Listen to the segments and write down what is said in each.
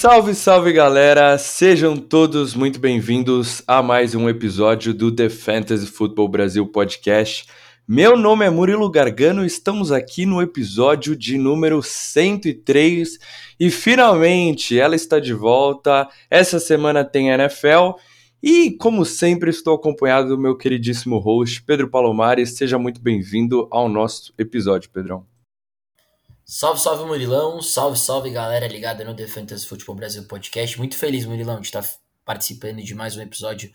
Salve, salve galera! Sejam todos muito bem-vindos a mais um episódio do The Fantasy Football Brasil Podcast. Meu nome é Murilo Gargano, estamos aqui no episódio de número 103 e finalmente ela está de volta. Essa semana tem NFL e, como sempre, estou acompanhado do meu queridíssimo host Pedro Palomares. Seja muito bem-vindo ao nosso episódio, Pedrão. Salve, salve Murilão, salve, salve galera ligada no The Fantasy Futebol Brasil Podcast. Muito feliz, Murilão, de estar participando de mais um episódio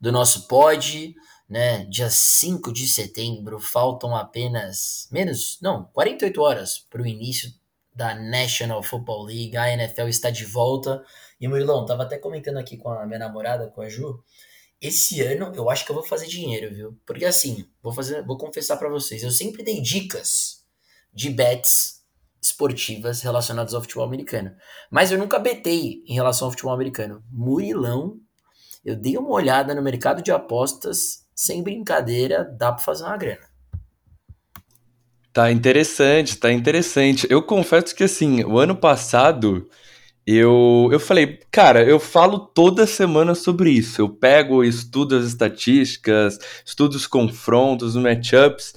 do nosso pod, né? Dia 5 de setembro, faltam apenas menos, não, 48 horas para o início da National Football League. A NFL está de volta. E Murilão, tava até comentando aqui com a minha namorada, com a Ju, esse ano eu acho que eu vou fazer dinheiro, viu? Porque assim, vou fazer, vou confessar para vocês, eu sempre dei dicas de bets esportivas relacionadas ao futebol americano. Mas eu nunca betei em relação ao futebol americano. Murilão, eu dei uma olhada no mercado de apostas, sem brincadeira, dá para fazer uma grana. Tá interessante, tá interessante. Eu confesso que assim, o ano passado eu, eu falei, cara, eu falo toda semana sobre isso. Eu pego, estudo as estatísticas, estudo os confrontos, os matchups.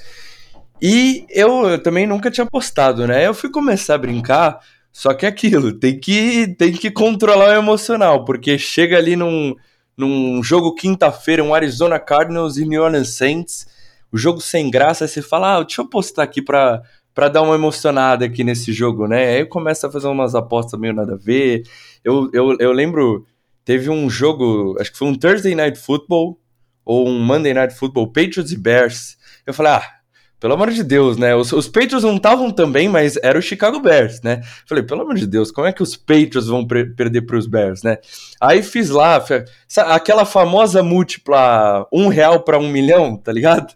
E eu, eu também nunca tinha postado, né? Eu fui começar a brincar, só que é aquilo, tem que, tem que controlar o emocional, porque chega ali num, num jogo quinta-feira, um Arizona Cardinals e New Orleans Saints, o jogo sem graça, você fala, ah, deixa eu postar aqui pra, pra dar uma emocionada aqui nesse jogo, né? Aí começa a fazer umas apostas meio nada a ver. Eu, eu, eu lembro, teve um jogo, acho que foi um Thursday Night Football, ou um Monday Night Football, Patriots e Bears. Eu falei, ah, pelo amor de Deus, né? Os, os Patriots não estavam também, mas era o Chicago Bears, né? Falei, pelo amor de Deus, como é que os Patriots vão perder para os Bears, né? Aí fiz lá, aquela famosa múltipla um real para um milhão, tá ligado?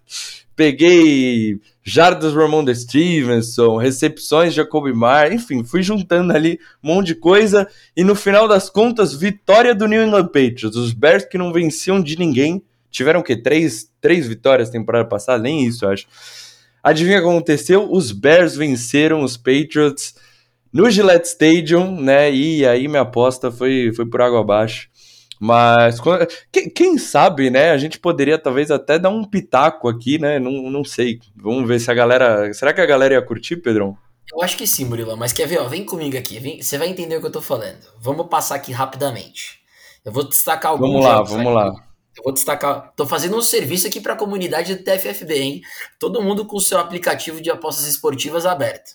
Peguei jardas Ramon Stevenson, recepções Jacoby Mar, enfim, fui juntando ali um monte de coisa e no final das contas, vitória do New England Patriots. Os Bears que não venciam de ninguém, tiveram o quê? Três, três vitórias temporada passada? Nem isso, eu acho. Adivinha o que aconteceu? Os Bears venceram os Patriots no Gillette Stadium, né? E aí minha aposta foi, foi por água abaixo. Mas quem sabe, né? A gente poderia talvez até dar um pitaco aqui, né? Não, não sei. Vamos ver se a galera. Será que a galera ia curtir, Pedrão? Eu acho que sim, Murilo. Mas quer ver? Ó, vem comigo aqui. Vem, você vai entender o que eu tô falando. Vamos passar aqui rapidamente. Eu vou destacar alguns. Vamos lá, vamos aqui. lá. Eu vou destacar. Tô fazendo um serviço aqui para a comunidade do TFFB, hein? Todo mundo com o seu aplicativo de apostas esportivas aberto.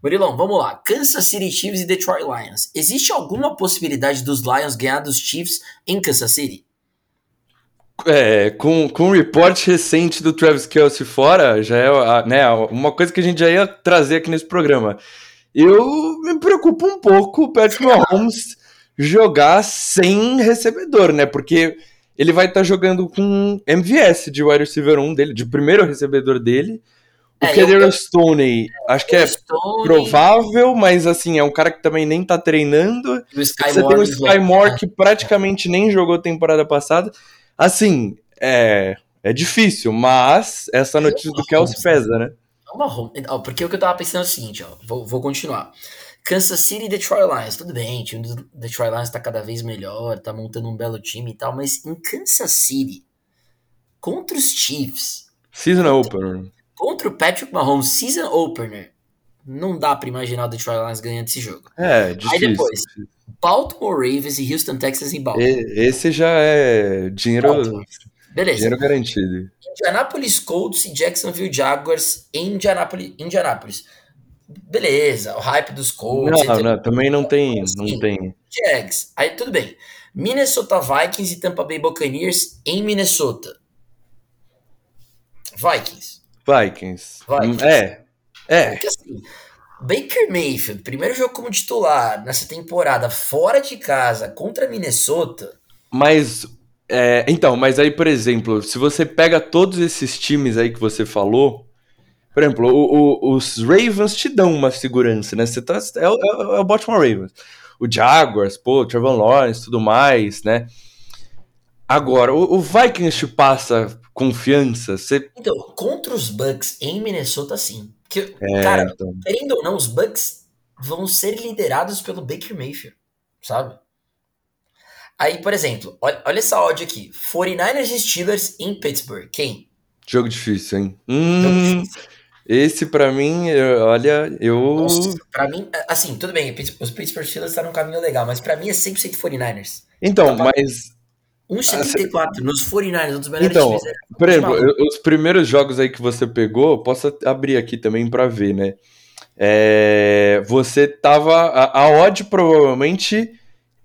Murilão, vamos lá. Kansas City Chiefs e Detroit Lions. Existe alguma possibilidade dos Lions ganhar dos Chiefs em Kansas City? É, com, com um report recente do Travis Kelsey fora, já é né, uma coisa que a gente já ia trazer aqui nesse programa. Eu me preocupo um pouco o Patrick Mahomes jogar sem recebedor, né? Porque ele vai estar tá jogando com MVS de wide receiver 1 dele, de primeiro recebedor dele. O é, Kedar Stoney, acho que é provável, mas assim, é um cara que também nem tá treinando. Você tem o Sky Moore que praticamente nem jogou temporada passada. Assim, é, é difícil, mas essa notícia do Kelsey pesa, né? Porque o que eu tava pensando é o seguinte, ó, vou, vou continuar. Kansas City e Detroit Lions, tudo bem, o time do Detroit Lions tá cada vez melhor, tá montando um belo time e tal, mas em Kansas City, contra os Chiefs. Season contra, opener. Contra o Patrick Mahomes, season opener. Não dá pra imaginar o Detroit Lions ganhando esse jogo. É, difícil. Aí depois, Baltimore Ravens e Houston Texas em Baltimore. Esse já é dinheiro, Baltimore. Beleza. dinheiro garantido. Indianapolis Colts e Jacksonville Jaguars em Indianapolis. Indianapolis beleza, o hype dos Colts. Não, não, também não tem, assim, não tem. Jags, aí tudo bem. Minnesota Vikings e Tampa Bay Buccaneers em Minnesota. Vikings. Vikings. Vikings. É. É. Porque assim, Baker Mayfield, primeiro jogo como titular nessa temporada fora de casa contra Minnesota. Mas é, então, mas aí, por exemplo, se você pega todos esses times aí que você falou, por exemplo, o, o, os Ravens te dão uma segurança, né? Você tá, é, é, é o Baltimore Ravens. O Jaguars, pô, Trevor Lawrence, tudo mais, né? Agora, o, o Vikings te passa confiança? Você... Então, contra os Bucks em Minnesota, sim. Que, é, cara, então... querendo ou não, os Bucks vão ser liderados pelo Baker Mayfield. sabe? Aí, por exemplo, olha, olha essa odd aqui. 49ers e Steelers em Pittsburgh. Quem? Jogo difícil, hein? Hum, esse para mim, olha, eu. Pra mim, assim, tudo bem, os Pittsburgh Steelers tá num caminho legal, mas para mim é 100% 49ers. Então, tá mas. 1,74 assim, nos 49ers, um dos melhores então, times. É por exemplo, eu, os primeiros jogos aí que você pegou, posso abrir aqui também para ver, né? É, você tava. A, a odd provavelmente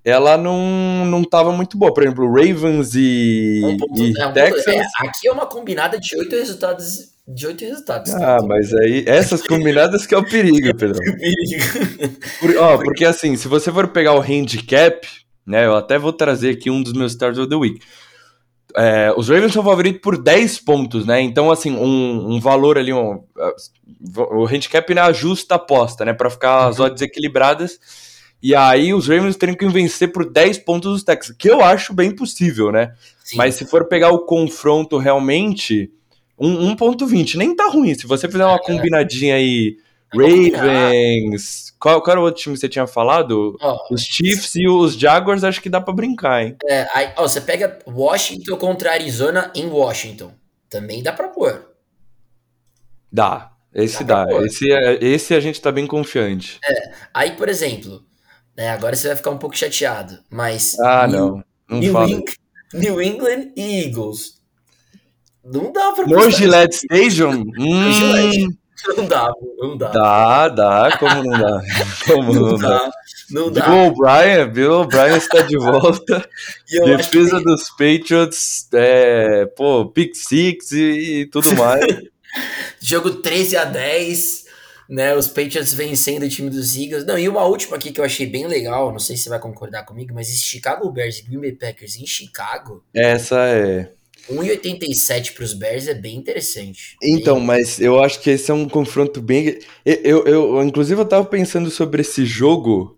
ela não, não tava muito boa. Por exemplo, Ravens e, um ponto, e é, um Texans. É, aqui é uma combinada de oito resultados. De oito resultados. Ah, tá? mas aí, essas combinadas que é o perigo, Pedro. o perigo. Por, ó, porque assim, se você for pegar o handicap, né? Eu até vou trazer aqui um dos meus stars of the week. É, os Ravens são favoritos por 10 pontos, né? Então, assim, um, um valor ali, um, o handicap na justa aposta, né? Para ficar as odds equilibradas e aí os Ravens teriam que vencer por 10 pontos os Texans, que eu acho bem possível, né? Sim. Mas se for pegar o confronto realmente, um, 1.20 nem tá ruim. Se você fizer uma é. combinadinha aí, Ravens. Qual, qual, era o outro time que você tinha falado? Oh, os Chiefs e os Jaguars, acho que dá para brincar, hein? É, aí, ó, você pega Washington contra Arizona em Washington. Também dá pra pôr. Dá. Esse dá. dá. Esse, é, esse a gente tá bem confiante. É. Aí, por exemplo, né? Agora você vai ficar um pouco chateado, mas. Ah, New, não. Não New, Eng New England Eagles. Não dá pra No Gillette Stadium? hum. Não dá, não dá. Dá, dá, como não dá? Como não, não dá? Não dá. Bill O'Brien, Bill O'Brien está de volta. Defesa que... dos Patriots, é, pô, pick six e, e tudo mais. Jogo 13 a 10 né? Os Patriots vencendo o time dos Eagles. Não, e uma última aqui que eu achei bem legal, não sei se você vai concordar comigo, mas esse Chicago Bears e Green Bay Packers em Chicago. Essa é. 1,87 para os Bears é bem interessante. Então, bem... mas eu acho que esse é um confronto bem. Eu, eu, eu, inclusive, eu tava pensando sobre esse jogo.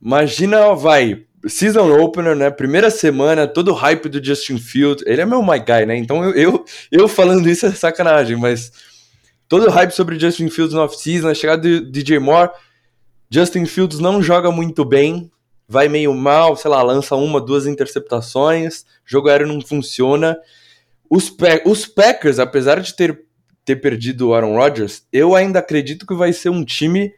Imagina, vai, season opener, né? Primeira semana, todo o hype do Justin Fields. Ele é meu my guy, né? Então eu, eu, eu falando isso é sacanagem, mas todo o hype sobre Justin Fields no off-season, a chegada do DJ Moore. Justin Fields não joga muito bem, vai meio mal, sei lá, lança uma, duas interceptações, jogo aéreo não funciona. Os, os Packers, apesar de ter, ter perdido o Aaron Rodgers, eu ainda acredito que vai ser um time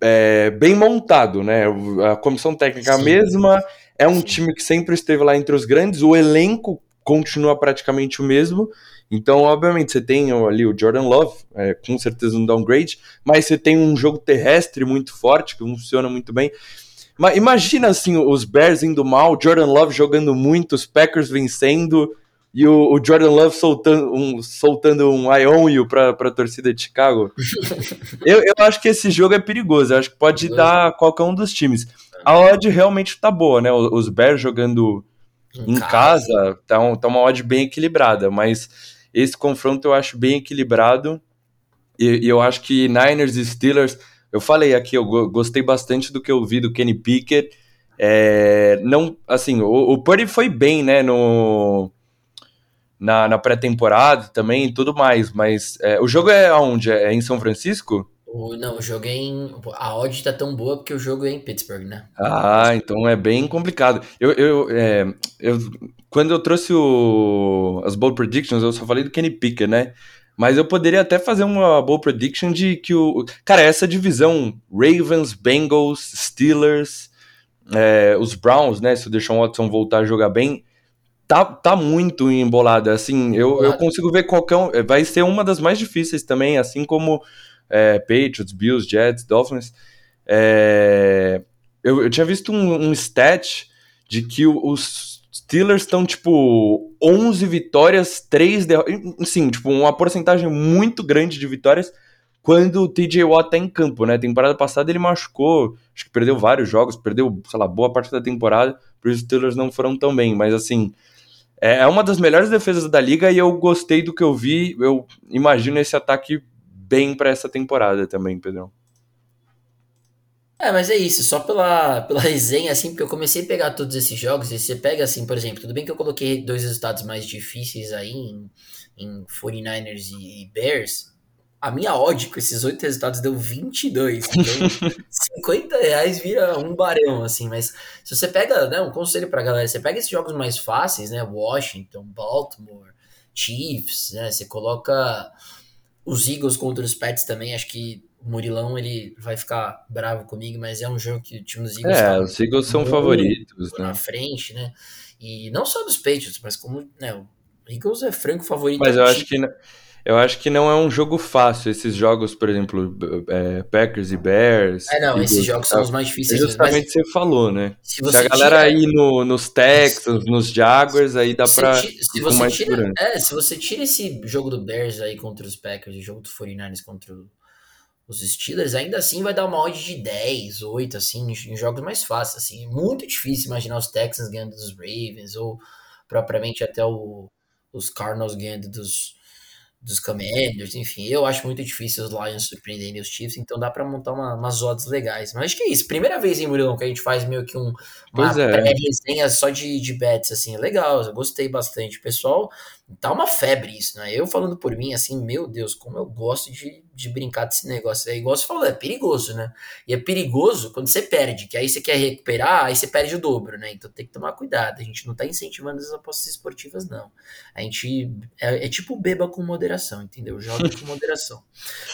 é, bem montado, né? A comissão técnica é a mesma, é um Sim. time que sempre esteve lá entre os grandes, o elenco continua praticamente o mesmo. Então, obviamente, você tem ali o Jordan Love, é, com certeza um downgrade, mas você tem um jogo terrestre muito forte, que funciona muito bem. Mas imagina assim, os Bears indo mal, Jordan Love jogando muito, os Packers vencendo, e o, o Jordan Love soltando um, soltando um I own you pra, pra torcida de Chicago. eu, eu acho que esse jogo é perigoso, eu acho que pode dar qualquer um dos times. A odd realmente tá boa, né? Os Bears jogando em, em casa, casa tá, um, tá uma odd bem equilibrada, mas esse confronto eu acho bem equilibrado e, e eu acho que Niners e Steelers, eu falei aqui, eu gostei bastante do que eu vi do Kenny Pickett. É, não, assim, o, o Purdy foi bem, né, no, na, na pré-temporada também e tudo mais, mas é, o jogo é aonde? É em São Francisco? O, não, o jogo é em. A odd tá tão boa porque o jogo é em Pittsburgh, né? Ah, então é bem complicado. Eu, eu, é, eu quando eu trouxe o, as bold predictions, eu só falei do Kenny Pickett, né? Mas eu poderia até fazer uma bold prediction de que o. Cara, essa divisão Ravens, Bengals, Steelers, é, os Browns, né? Se o Deshaun Watson voltar a jogar bem, tá, tá muito embolada. Assim, eu, eu consigo ver qualquer um. Vai ser uma das mais difíceis também, assim como é, Patriots, Bills, Jets, Dolphins. É, eu, eu tinha visto um, um stat de que os Steelers estão, tipo, 11 vitórias, 3 derrotas. Sim, tipo, uma porcentagem muito grande de vitórias quando o TJ Watt tá em campo, né? Temporada passada ele machucou, acho que perdeu vários jogos, perdeu, sei lá, boa parte da temporada, por isso os Steelers não foram tão bem, mas assim, é, é uma das melhores defesas da liga e eu gostei do que eu vi, eu imagino esse ataque bem para essa temporada também, Pedrão. É, mas é isso, só pela, pela resenha, assim, porque eu comecei a pegar todos esses jogos, e você pega, assim, por exemplo, tudo bem que eu coloquei dois resultados mais difíceis aí, em, em 49ers e, Bears, a minha odd com esses oito resultados deu 22. Então, 50 reais vira um barão, assim. Mas se você pega, né, um conselho pra galera, você pega esses jogos mais fáceis, né? Washington, Baltimore, Chiefs, né? Você coloca os Eagles contra os Pets também. Acho que o Murilão ele vai ficar bravo comigo, mas é um jogo que o time dos Eagles. É, os Eagles são favoritos, né? Na frente, né? E não só dos Patriots, mas como, né? O Eagles é franco favorito. Mas eu acho que eu acho que não é um jogo fácil, esses jogos, por exemplo, é, Packers e Bears. É, não, esses jogos são os mais difíceis. É justamente você falou, né? Se, se a galera tira... ir no, nos Texans, nos Jaguars, aí dá se pra se você tira, É, se você tira esse jogo do Bears aí contra os Packers, o jogo do 49ers contra os Steelers, ainda assim vai dar uma odd de 10, 8, assim, em jogos mais fáceis, assim. É muito difícil imaginar os Texans ganhando dos Ravens, ou propriamente até o, os Cardinals ganhando dos dos Commanders, enfim, eu acho muito difícil os Lions surpreenderem os Chiefs, então dá para montar uma, umas odds legais. Mas acho que é isso. Primeira vez, em Murilão, que a gente faz meio que um, uma é. pré-resenha só de, de bets, assim, legal, eu gostei bastante. Pessoal, tá uma febre isso, né? Eu falando por mim, assim, meu Deus, como eu gosto de, de brincar desse negócio. É igual você falou, é perigoso, né? E é perigoso quando você perde, que aí você quer recuperar, aí você perde o dobro, né? Então tem que tomar cuidado. A gente não tá incentivando as apostas esportivas, não. A gente é, é tipo beba com moderação, entendeu? Joga com moderação.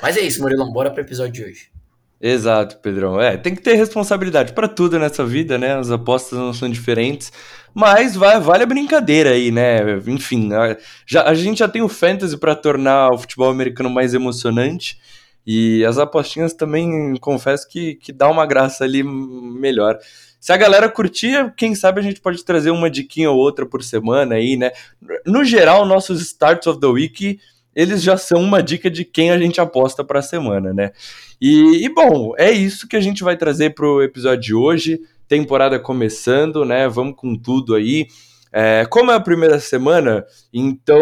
Mas é isso, Murilão, bora pro episódio de hoje. Exato, Pedrão. É, tem que ter responsabilidade para tudo nessa vida, né? As apostas não são diferentes. Mas vai, vale a brincadeira aí, né? Enfim, a, já, a gente já tem o fantasy para tornar o futebol americano mais emocionante. E as apostinhas também, confesso que, que dá uma graça ali melhor. Se a galera curtir, quem sabe a gente pode trazer uma diquinha ou outra por semana aí, né? No geral, nossos starts of the week, eles já são uma dica de quem a gente aposta para a semana, né? E, e, bom, é isso que a gente vai trazer para o episódio de hoje temporada começando, né? Vamos com tudo aí. É, como é a primeira semana, então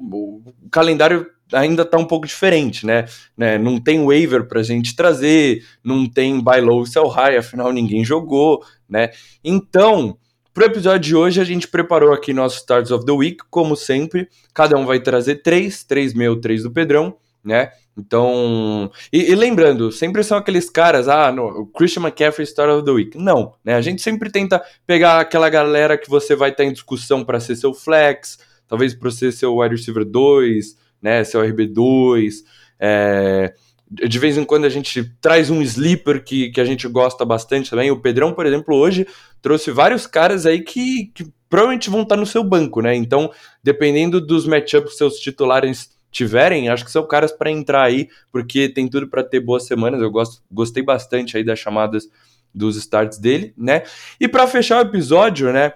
o calendário ainda está um pouco diferente, né? né? Não tem waiver para a gente trazer, não tem buy low sell high, afinal ninguém jogou, né? Então, para o episódio de hoje, a gente preparou aqui nossos Stars of the Week, como sempre. Cada um vai trazer três, três meu, três do Pedrão, né? Então, e, e, lembrando, sempre são aqueles caras, ah, no, Christian McCaffrey Star of the Week. Não, né? A gente sempre tenta pegar aquela galera que você vai estar em discussão para ser seu flex, talvez para ser seu wide receiver 2, né, seu RB2. É, de vez em quando a gente traz um sleeper que, que a gente gosta bastante também. O Pedrão, por exemplo, hoje trouxe vários caras aí que, que provavelmente vão estar no seu banco, né? Então, dependendo dos matchups seus titulares tiverem, acho que são caras para entrar aí, porque tem tudo para ter boas semanas. Eu gosto, gostei bastante aí das chamadas dos starts dele, né? E para fechar o episódio, né?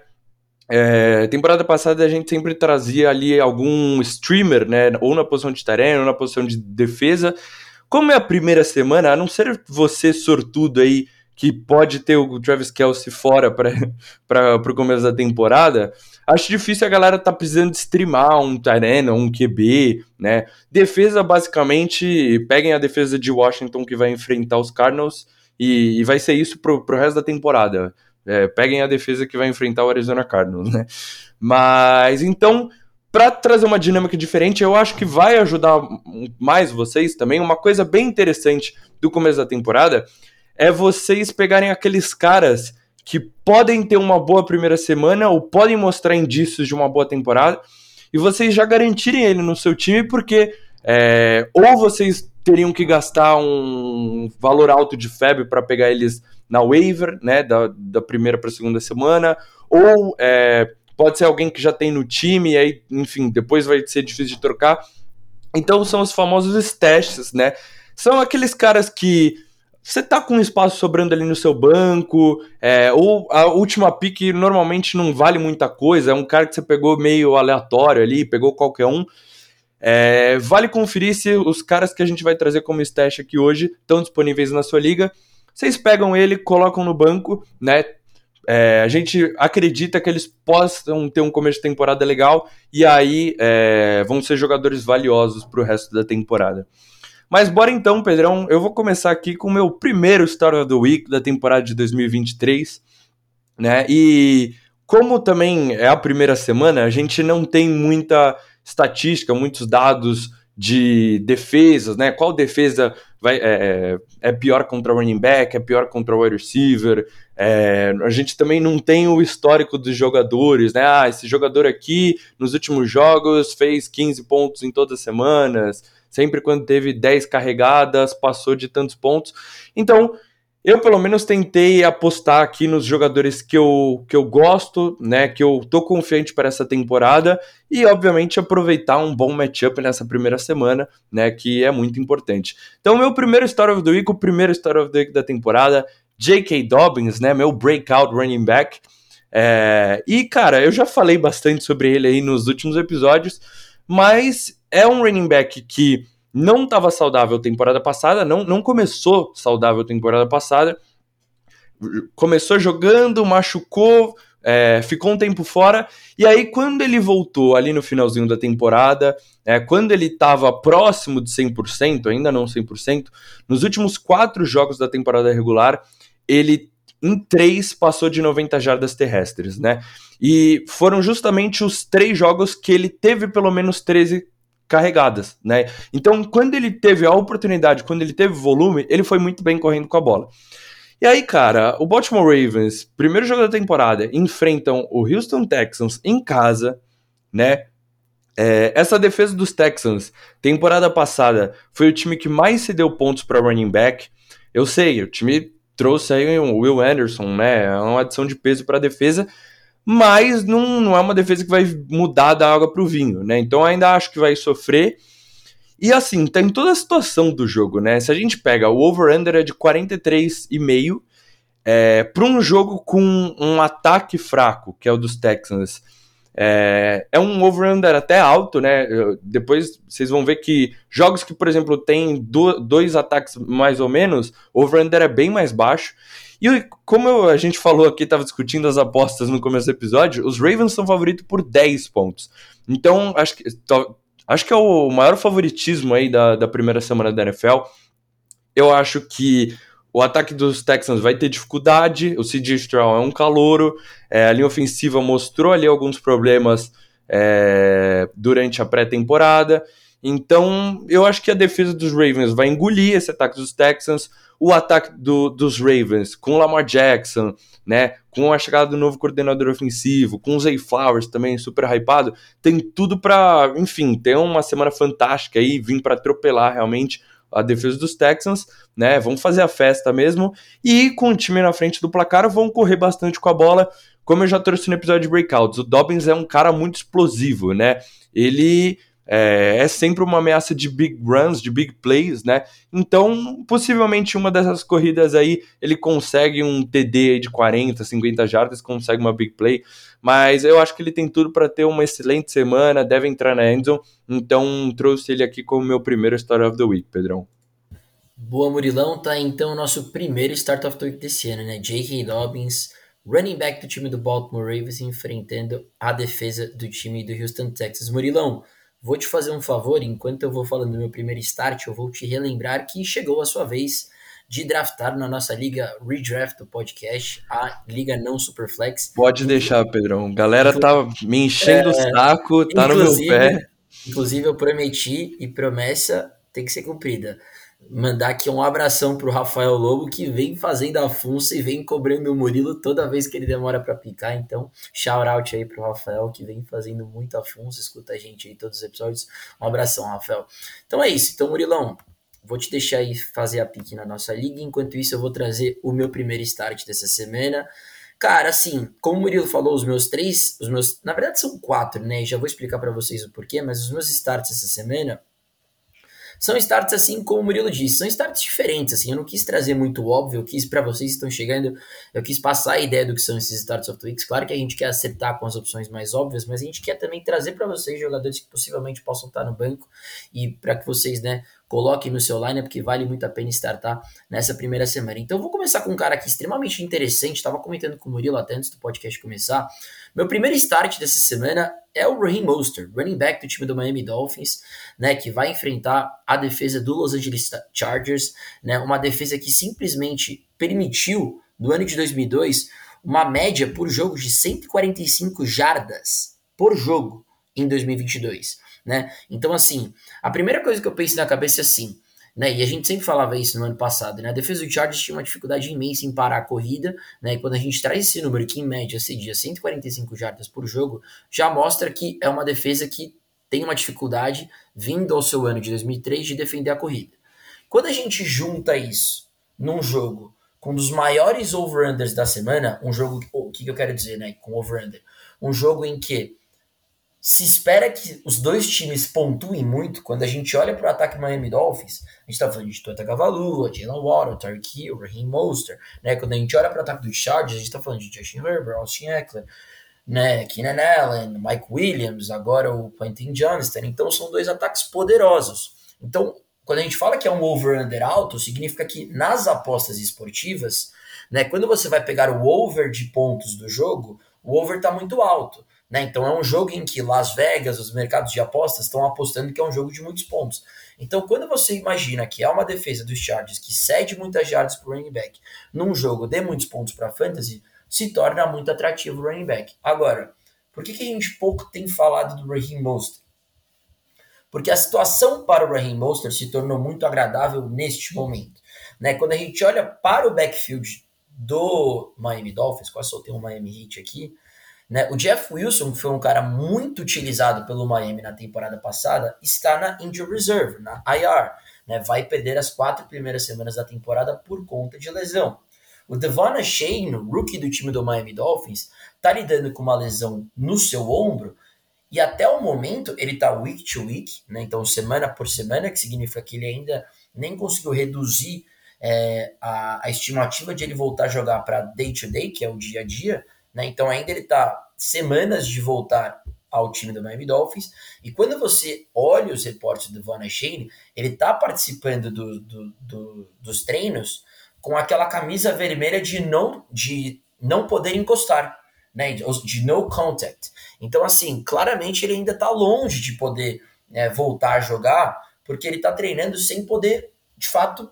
É, temporada passada a gente sempre trazia ali algum streamer, né? Ou na posição de tarefa, ou na posição de defesa. Como é a primeira semana, a não ser você sortudo aí que pode ter o Travis Kelsey fora para o começo da temporada, acho difícil a galera tá precisando de streamar um Tyrena, um QB, né? Defesa, basicamente, peguem a defesa de Washington que vai enfrentar os Cardinals e, e vai ser isso pro, pro resto da temporada. É, peguem a defesa que vai enfrentar o Arizona Cardinals, né? Mas então, para trazer uma dinâmica diferente, eu acho que vai ajudar mais vocês também. Uma coisa bem interessante do começo da temporada é vocês pegarem aqueles caras que podem ter uma boa primeira semana ou podem mostrar indícios de uma boa temporada e vocês já garantirem ele no seu time, porque é, ou vocês teriam que gastar um valor alto de febre para pegar eles na waiver, né, da, da primeira para segunda semana, ou é, pode ser alguém que já tem no time, e aí, enfim, depois vai ser difícil de trocar. Então são os famosos stashes, né? São aqueles caras que você tá com espaço sobrando ali no seu banco, é, ou a última pick normalmente não vale muita coisa, é um cara que você pegou meio aleatório ali, pegou qualquer um. É, vale conferir se os caras que a gente vai trazer como stash aqui hoje estão disponíveis na sua liga. Vocês pegam ele, colocam no banco, né? É, a gente acredita que eles possam ter um começo de temporada legal e aí é, vão ser jogadores valiosos para o resto da temporada. Mas bora então, Pedrão. Eu vou começar aqui com o meu primeiro Story of the Week da temporada de 2023, né? E como também é a primeira semana, a gente não tem muita estatística, muitos dados de defesas, né? Qual defesa vai, é, é, é pior contra o running back, é pior contra o wide receiver. É, a gente também não tem o histórico dos jogadores, né? Ah, esse jogador aqui nos últimos jogos fez 15 pontos em todas as semanas, sempre quando teve 10 carregadas, passou de tantos pontos. Então, eu, pelo menos, tentei apostar aqui nos jogadores que eu, que eu gosto, né? Que eu tô confiante para essa temporada e, obviamente, aproveitar um bom matchup nessa primeira semana, né? Que é muito importante. Então, meu primeiro Story of the Week, o primeiro Story of the Week da temporada, J.K. Dobbins, né? Meu breakout running back. É... E, cara, eu já falei bastante sobre ele aí nos últimos episódios, mas é um running back que não estava saudável temporada passada, não, não começou saudável temporada passada, começou jogando, machucou, é, ficou um tempo fora, e aí quando ele voltou ali no finalzinho da temporada, é, quando ele estava próximo de 100%, ainda não 100%, nos últimos quatro jogos da temporada regular, ele em três passou de 90 jardas terrestres, né? E foram justamente os três jogos que ele teve pelo menos 13 carregadas, né? Então, quando ele teve a oportunidade, quando ele teve volume, ele foi muito bem correndo com a bola. E aí, cara, o Baltimore Ravens, primeiro jogo da temporada, enfrentam o Houston Texans em casa, né? É, essa defesa dos Texans, temporada passada, foi o time que mais cedeu pontos para running back. Eu sei, o time trouxe aí o Will Anderson, né? É uma adição de peso para a defesa, mas não, não é uma defesa que vai mudar da água para o vinho, né? Então ainda acho que vai sofrer. E assim, tem toda a situação do jogo, né? Se a gente pega o over-under é de 43,5 é, para um jogo com um ataque fraco, que é o dos Texans. É, é um over-under até alto, né? Depois vocês vão ver que jogos que, por exemplo, tem do, dois ataques mais ou menos, o over-under é bem mais baixo. E como a gente falou aqui, estava discutindo as apostas no começo do episódio, os Ravens são favoritos por 10 pontos. Então, acho que, acho que é o maior favoritismo aí da, da primeira semana da NFL. Eu acho que o ataque dos Texans vai ter dificuldade, o CJ Stroud é um calouro, é, a linha ofensiva mostrou ali alguns problemas é, durante a pré-temporada, então eu acho que a defesa dos Ravens vai engolir esse ataque dos Texans, o ataque do, dos Ravens com o Lamar Jackson, né, com a chegada do novo coordenador ofensivo, com o Zay Flowers também super hypado, tem tudo para, enfim, ter uma semana fantástica aí, vir para atropelar realmente a defesa dos Texans, né? Vão fazer a festa mesmo e com o time na frente do placar vão correr bastante com a bola. Como eu já trouxe no episódio de Breakouts, o Dobbins é um cara muito explosivo, né? Ele é, é, sempre uma ameaça de big runs, de big plays, né? Então, possivelmente uma dessas corridas aí ele consegue um TD de 40, 50 jardas, consegue uma big play, mas eu acho que ele tem tudo para ter uma excelente semana, deve entrar na endzone, então trouxe ele aqui como meu primeiro Start of the Week, Pedrão. Boa, Murilão, tá então o nosso primeiro Start of the Week desse ano, né? J.K. Dobbins, running back do time do Baltimore Ravens, enfrentando a defesa do time do Houston Texas. Murilão, Vou te fazer um favor, enquanto eu vou falando do meu primeiro start, eu vou te relembrar que chegou a sua vez de draftar na nossa liga Redraft do podcast, a liga não Superflex. Pode deixar, Pedrão. Galera tá me enchendo é, o saco, tá no meu pé. Inclusive, eu prometi e promessa tem que ser cumprida mandar aqui um abração pro Rafael Lobo, que vem fazendo a funça e vem cobrando o Murilo toda vez que ele demora para picar. Então, shout out aí pro Rafael, que vem fazendo muita funça, escuta a gente aí todos os episódios. Um abração, Rafael. Então é isso. Então, Murilão, vou te deixar aí fazer a pique na nossa liga. Enquanto isso, eu vou trazer o meu primeiro start dessa semana. Cara, assim, como o Murilo falou, os meus três, os meus, na verdade são quatro, né? Já vou explicar para vocês o porquê, mas os meus starts essa semana são starts assim como o Murilo disse, são starts diferentes, assim, eu não quis trazer muito óbvio, eu quis para vocês que estão chegando, eu quis passar a ideia do que são esses starts of the weeks, claro que a gente quer acertar com as opções mais óbvias, mas a gente quer também trazer para vocês jogadores que possivelmente possam estar no banco e para que vocês, né, coloquem no seu lineup que vale muito a pena startar nessa primeira semana. Então vou começar com um cara aqui extremamente interessante, estava comentando com o Murilo até antes do podcast começar. Meu primeiro start dessa semana é o Raheem Mostert, running back do time do Miami Dolphins, né, que vai enfrentar a defesa do Los Angeles Chargers, né, uma defesa que simplesmente permitiu no ano de 2002 uma média por jogo de 145 jardas por jogo em 2022, né? Então, assim, a primeira coisa que eu penso na cabeça é assim, né? E a gente sempre falava isso no ano passado, né? A defesa do Chargers tinha uma dificuldade imensa em parar a corrida, né? E quando a gente traz esse número que em média cedia 145 jardas por jogo, já mostra que é uma defesa que tem uma dificuldade vindo ao seu ano de 2003 de defender a corrida. Quando a gente junta isso num jogo com um dos maiores over-unders da semana, um jogo, o que eu quero dizer, né, com over-under? Um jogo em que se espera que os dois times pontuem muito, quando a gente olha para o ataque Miami Dolphins, a gente está falando de Tua Tagovailoa, Jalen Waddle, Tarek Hill, Raheem Mostert, né? Quando a gente olha para o ataque do Chargers, a gente está falando de Justin Herbert, Austin Eckler, né? Keenan Allen, Mike Williams, agora o Quentin Johnston. Então são dois ataques poderosos. Então, quando a gente fala que é um over-under alto, significa que nas apostas esportivas, né? Quando você vai pegar o over de pontos do jogo, o over está muito alto. Né? Então é um jogo em que Las Vegas, os mercados de apostas estão apostando que é um jogo de muitos pontos. Então quando você imagina que é uma defesa dos Chargers que cede muitas jardas para o running back num jogo de muitos pontos para fantasy, se torna muito atrativo o running back. Agora, por que, que a gente pouco tem falado do Raheem Mostert? Porque a situação para o Raheem Mostert se tornou muito agradável neste momento. Né? Quando a gente olha para o backfield do Miami Dolphins, quase soltei um Miami Heat aqui, né? O Jeff Wilson, que foi um cara muito utilizado pelo Miami na temporada passada, está na injury reserve, na IR. Né? Vai perder as quatro primeiras semanas da temporada por conta de lesão. O Devon Shane, rookie do time do Miami Dolphins, está lidando com uma lesão no seu ombro e até o momento ele está week to week, né? então semana por semana, que significa que ele ainda nem conseguiu reduzir é, a, a estimativa de ele voltar a jogar para day to day, que é o dia a dia, né? Então ainda ele está semanas de voltar ao time do Miami Dolphins. E quando você olha os reportes do Von Shane, ele está participando do, do, do, dos treinos com aquela camisa vermelha de não, de não poder encostar, né? de, de no contact. Então, assim, claramente ele ainda está longe de poder né, voltar a jogar, porque ele está treinando sem poder, de fato,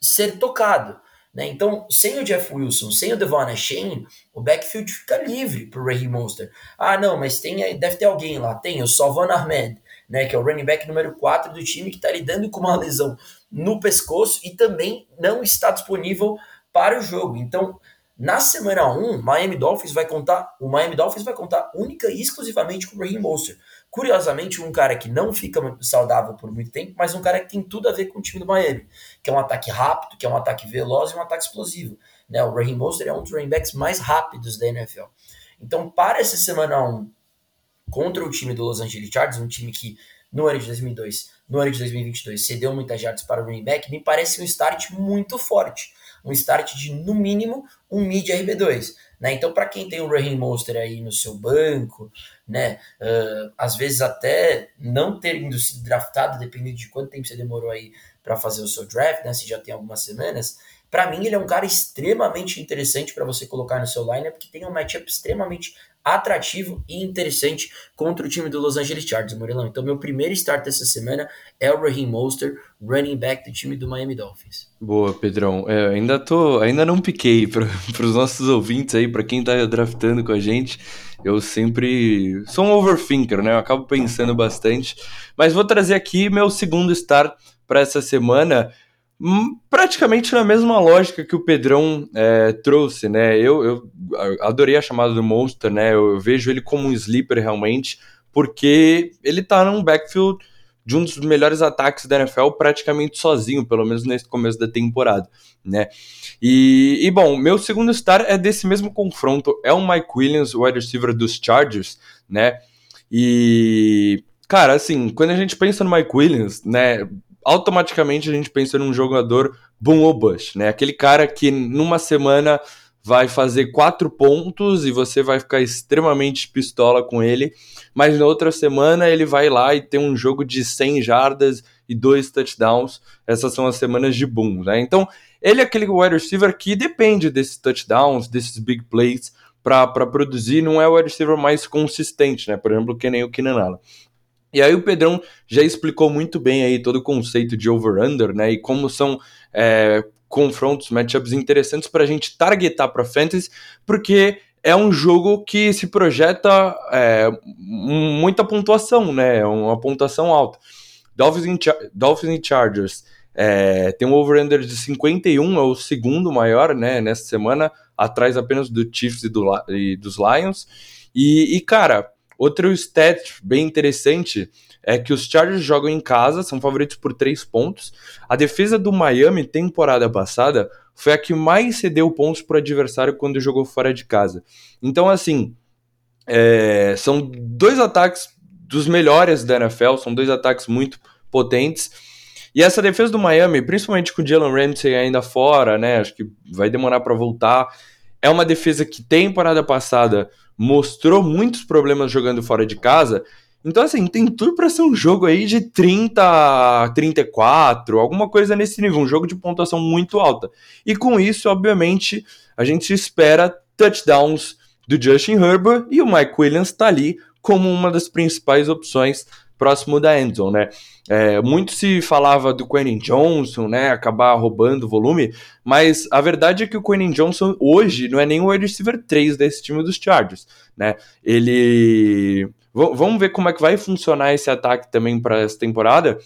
ser tocado. Né? Então, sem o Jeff Wilson, sem o Devon Shane, o backfield fica livre para o Raheem Monster. Ah, não, mas tem, deve ter alguém lá. Tem o Salvan Ahmed, né, que é o running back número 4 do time, que está lidando com uma lesão no pescoço e também não está disponível para o jogo. Então, na semana 1, Miami Dolphins vai contar, o Miami Dolphins vai contar única e exclusivamente com o Raheem Monster. Curiosamente, um cara que não fica saudável por muito tempo, mas um cara que tem tudo a ver com o time do Miami, que é um ataque rápido, que é um ataque veloz e um ataque explosivo. Né? O Raheem Mostert é um dos running backs mais rápidos da NFL. Então, para essa semana 1 contra o time do Los Angeles Chargers, um time que no ano de 2002, no ano de 2022 cedeu muitas jardas para o running back, me parece um start muito forte. Um start de, no mínimo, um mid RB2. Né? Então, para quem tem o Raheem Monster aí no seu banco, né, uh, às vezes até não tendo sido draftado, dependendo de quanto tempo você demorou aí para fazer o seu draft, né, se já tem algumas semanas, para mim ele é um cara extremamente interessante para você colocar no seu lineup, que tem um matchup extremamente atrativo e interessante contra o time do Los Angeles Chargers, Murilão. Então, meu primeiro start dessa semana é o Raheem Monster, running back do time do Miami Dolphins. Boa, Pedrão. É, ainda tô, ainda não piquei para os nossos ouvintes aí, para quem tá draftando com a gente. Eu sempre sou um overthinker, né? Eu acabo pensando bastante, mas vou trazer aqui meu segundo start para essa semana. Praticamente na mesma lógica que o Pedrão é, trouxe, né? Eu, eu, adorei a chamada do Monster, né? Eu, eu, vejo ele como um sleeper realmente, porque ele tá num backfield de um dos melhores ataques da NFL praticamente sozinho, pelo menos nesse começo da temporada, né? E, e bom, meu segundo star é desse mesmo confronto, é o Mike Williams, o wide receiver dos Chargers, né? E cara, assim, quando a gente pensa no Mike Williams, né, automaticamente a gente pensa num jogador boom ou bust, né? Aquele cara que numa semana vai fazer quatro pontos e você vai ficar extremamente pistola com ele, mas na outra semana ele vai lá e tem um jogo de 100 jardas e dois touchdowns. Essas são as semanas de boom, né? Então, ele é aquele wide receiver que depende desses touchdowns, desses big plays para produzir, não é o wide receiver mais consistente, né? Por exemplo, que nem o Keenan Allen. E aí o Pedrão já explicou muito bem aí todo o conceito de over-under, né? E como são é, confrontos, matchups interessantes para a gente targetar para fantasy, porque é um jogo que se projeta é, muita pontuação, né? Uma pontuação alta. Dolphins e, Dolphins e Chargers é, tem um over-under de 51, é o segundo maior, né? Nessa semana, atrás apenas do Chiefs e, do, e dos Lions. E, e, cara, outro stat bem interessante é que os Chargers jogam em casa, são favoritos por 3 pontos. A defesa do Miami, temporada passada, foi a que mais cedeu pontos para o adversário quando jogou fora de casa. Então, assim, é, são dois ataques dos melhores da NFL, são dois ataques muito potentes. E essa defesa do Miami, principalmente com o Jalen Ramsey ainda fora, né? Acho que vai demorar para voltar. É uma defesa que temporada passada mostrou muitos problemas jogando fora de casa então, assim, tem tudo para ser um jogo aí de 30 34, alguma coisa nesse nível, um jogo de pontuação muito alta. E com isso, obviamente, a gente espera touchdowns do Justin Herbert e o Mike Williams está ali como uma das principais opções próximo da endzone, né? É, muito se falava do Quentin Johnson, né, acabar roubando volume, mas a verdade é que o Quentin Johnson hoje não é nem o wide receiver 3 desse time dos Chargers, né? Ele V vamos ver como é que vai funcionar esse ataque também para essa temporada.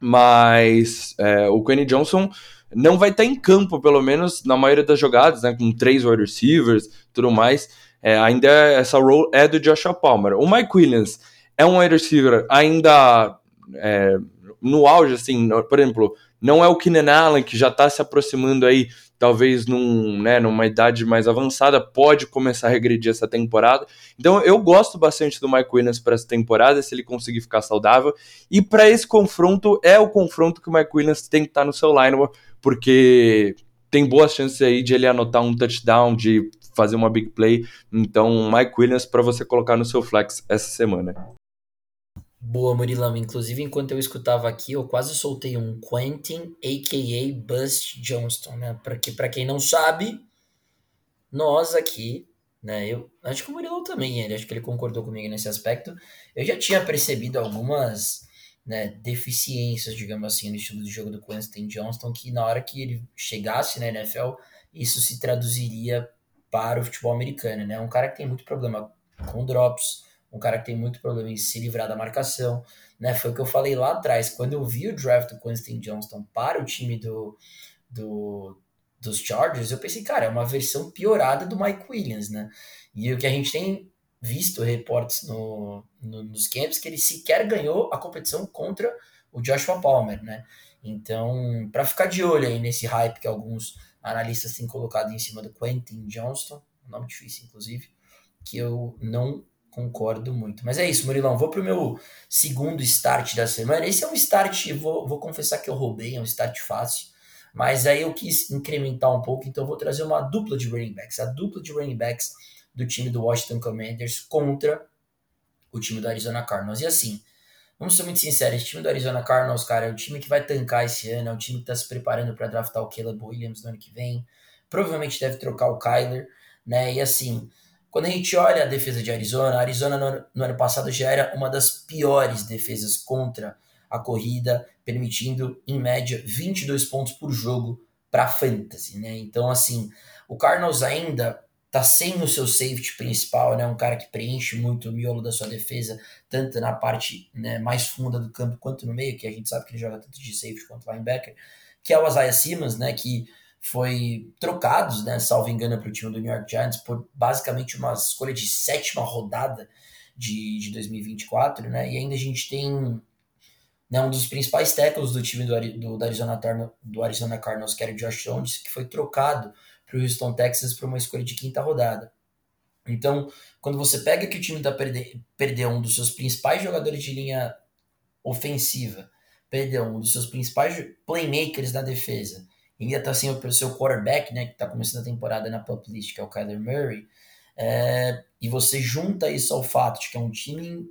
Mas é, o Kenny Johnson não vai estar em campo, pelo menos na maioria das jogadas, né, com três wide receivers tudo mais. É, ainda essa role é do Joshua Palmer. O Mike Williams é um wide receiver ainda é, no auge, assim, por exemplo, não é o Keenan Allen que já está se aproximando aí talvez num, né, numa idade mais avançada, pode começar a regredir essa temporada. Então eu gosto bastante do Mike Williams para essa temporada, se ele conseguir ficar saudável. E para esse confronto, é o confronto que o Mike Williams tem que estar tá no seu lineup, porque tem boas chances aí de ele anotar um touchdown, de fazer uma big play. Então, Mike Williams para você colocar no seu flex essa semana. Boa, Murilão. Inclusive, enquanto eu escutava aqui, eu quase soltei um Quentin, a.k.a. Bust Johnston, né? Para que, quem não sabe, nós aqui, né? Eu acho que o Murilão também, ele acho que ele concordou comigo nesse aspecto. Eu já tinha percebido algumas né, deficiências, digamos assim, no estilo de jogo do Quentin Johnston, que na hora que ele chegasse na NFL, isso se traduziria para o futebol americano, né? Um cara que tem muito problema com drops, um cara que tem muito problema em se livrar da marcação, né? Foi o que eu falei lá atrás, quando eu vi o draft do Quentin Johnston para o time do, do, dos Chargers, eu pensei, cara, é uma versão piorada do Mike Williams, né? E o que a gente tem visto reportes no, no, nos camps que ele sequer ganhou a competição contra o Joshua Palmer, né? Então, para ficar de olho aí nesse hype que alguns analistas têm colocado em cima do Quentin Johnston, um nome difícil inclusive, que eu não Concordo muito. Mas é isso, Murilão. Vou pro meu segundo start da semana. Esse é um start, vou, vou confessar que eu roubei, é um start fácil. Mas aí eu quis incrementar um pouco, então vou trazer uma dupla de running backs. A dupla de running backs do time do Washington Commanders contra o time do Arizona Cardinals. E assim, vamos ser muito sinceros, esse time do Arizona Cardinals, cara, é o time que vai tancar esse ano, é o time que está se preparando para draftar o Caleb Williams no ano que vem. Provavelmente deve trocar o Kyler, né? E assim, quando a gente olha a defesa de Arizona, a Arizona no, no ano passado já era uma das piores defesas contra a corrida, permitindo em média 22 pontos por jogo para fantasy, né? Então assim, o Cardinals ainda tá sem o seu safety principal, né? Um cara que preenche muito o miolo da sua defesa, tanto na parte né, mais funda do campo quanto no meio, que a gente sabe que ele joga tanto de safety quanto linebacker, que é o Isaiah Simmons, né? Que foi trocados, né, salvo engano, para o time do New York Giants por basicamente uma escolha de sétima rodada de, de 2024, né, e ainda a gente tem né, um dos principais tackles do time do, do, do, Arizona, do Arizona Cardinals, que era o Josh Jones, que foi trocado para o Houston Texas por uma escolha de quinta rodada. Então, quando você pega que o time tá perde, perdeu um dos seus principais jogadores de linha ofensiva, perdeu um dos seus principais playmakers na defesa, ainda está sem o seu quarterback, né, que está começando a temporada na pop list, que é o Kyler Murray, é, e você junta isso ao fato de que é um time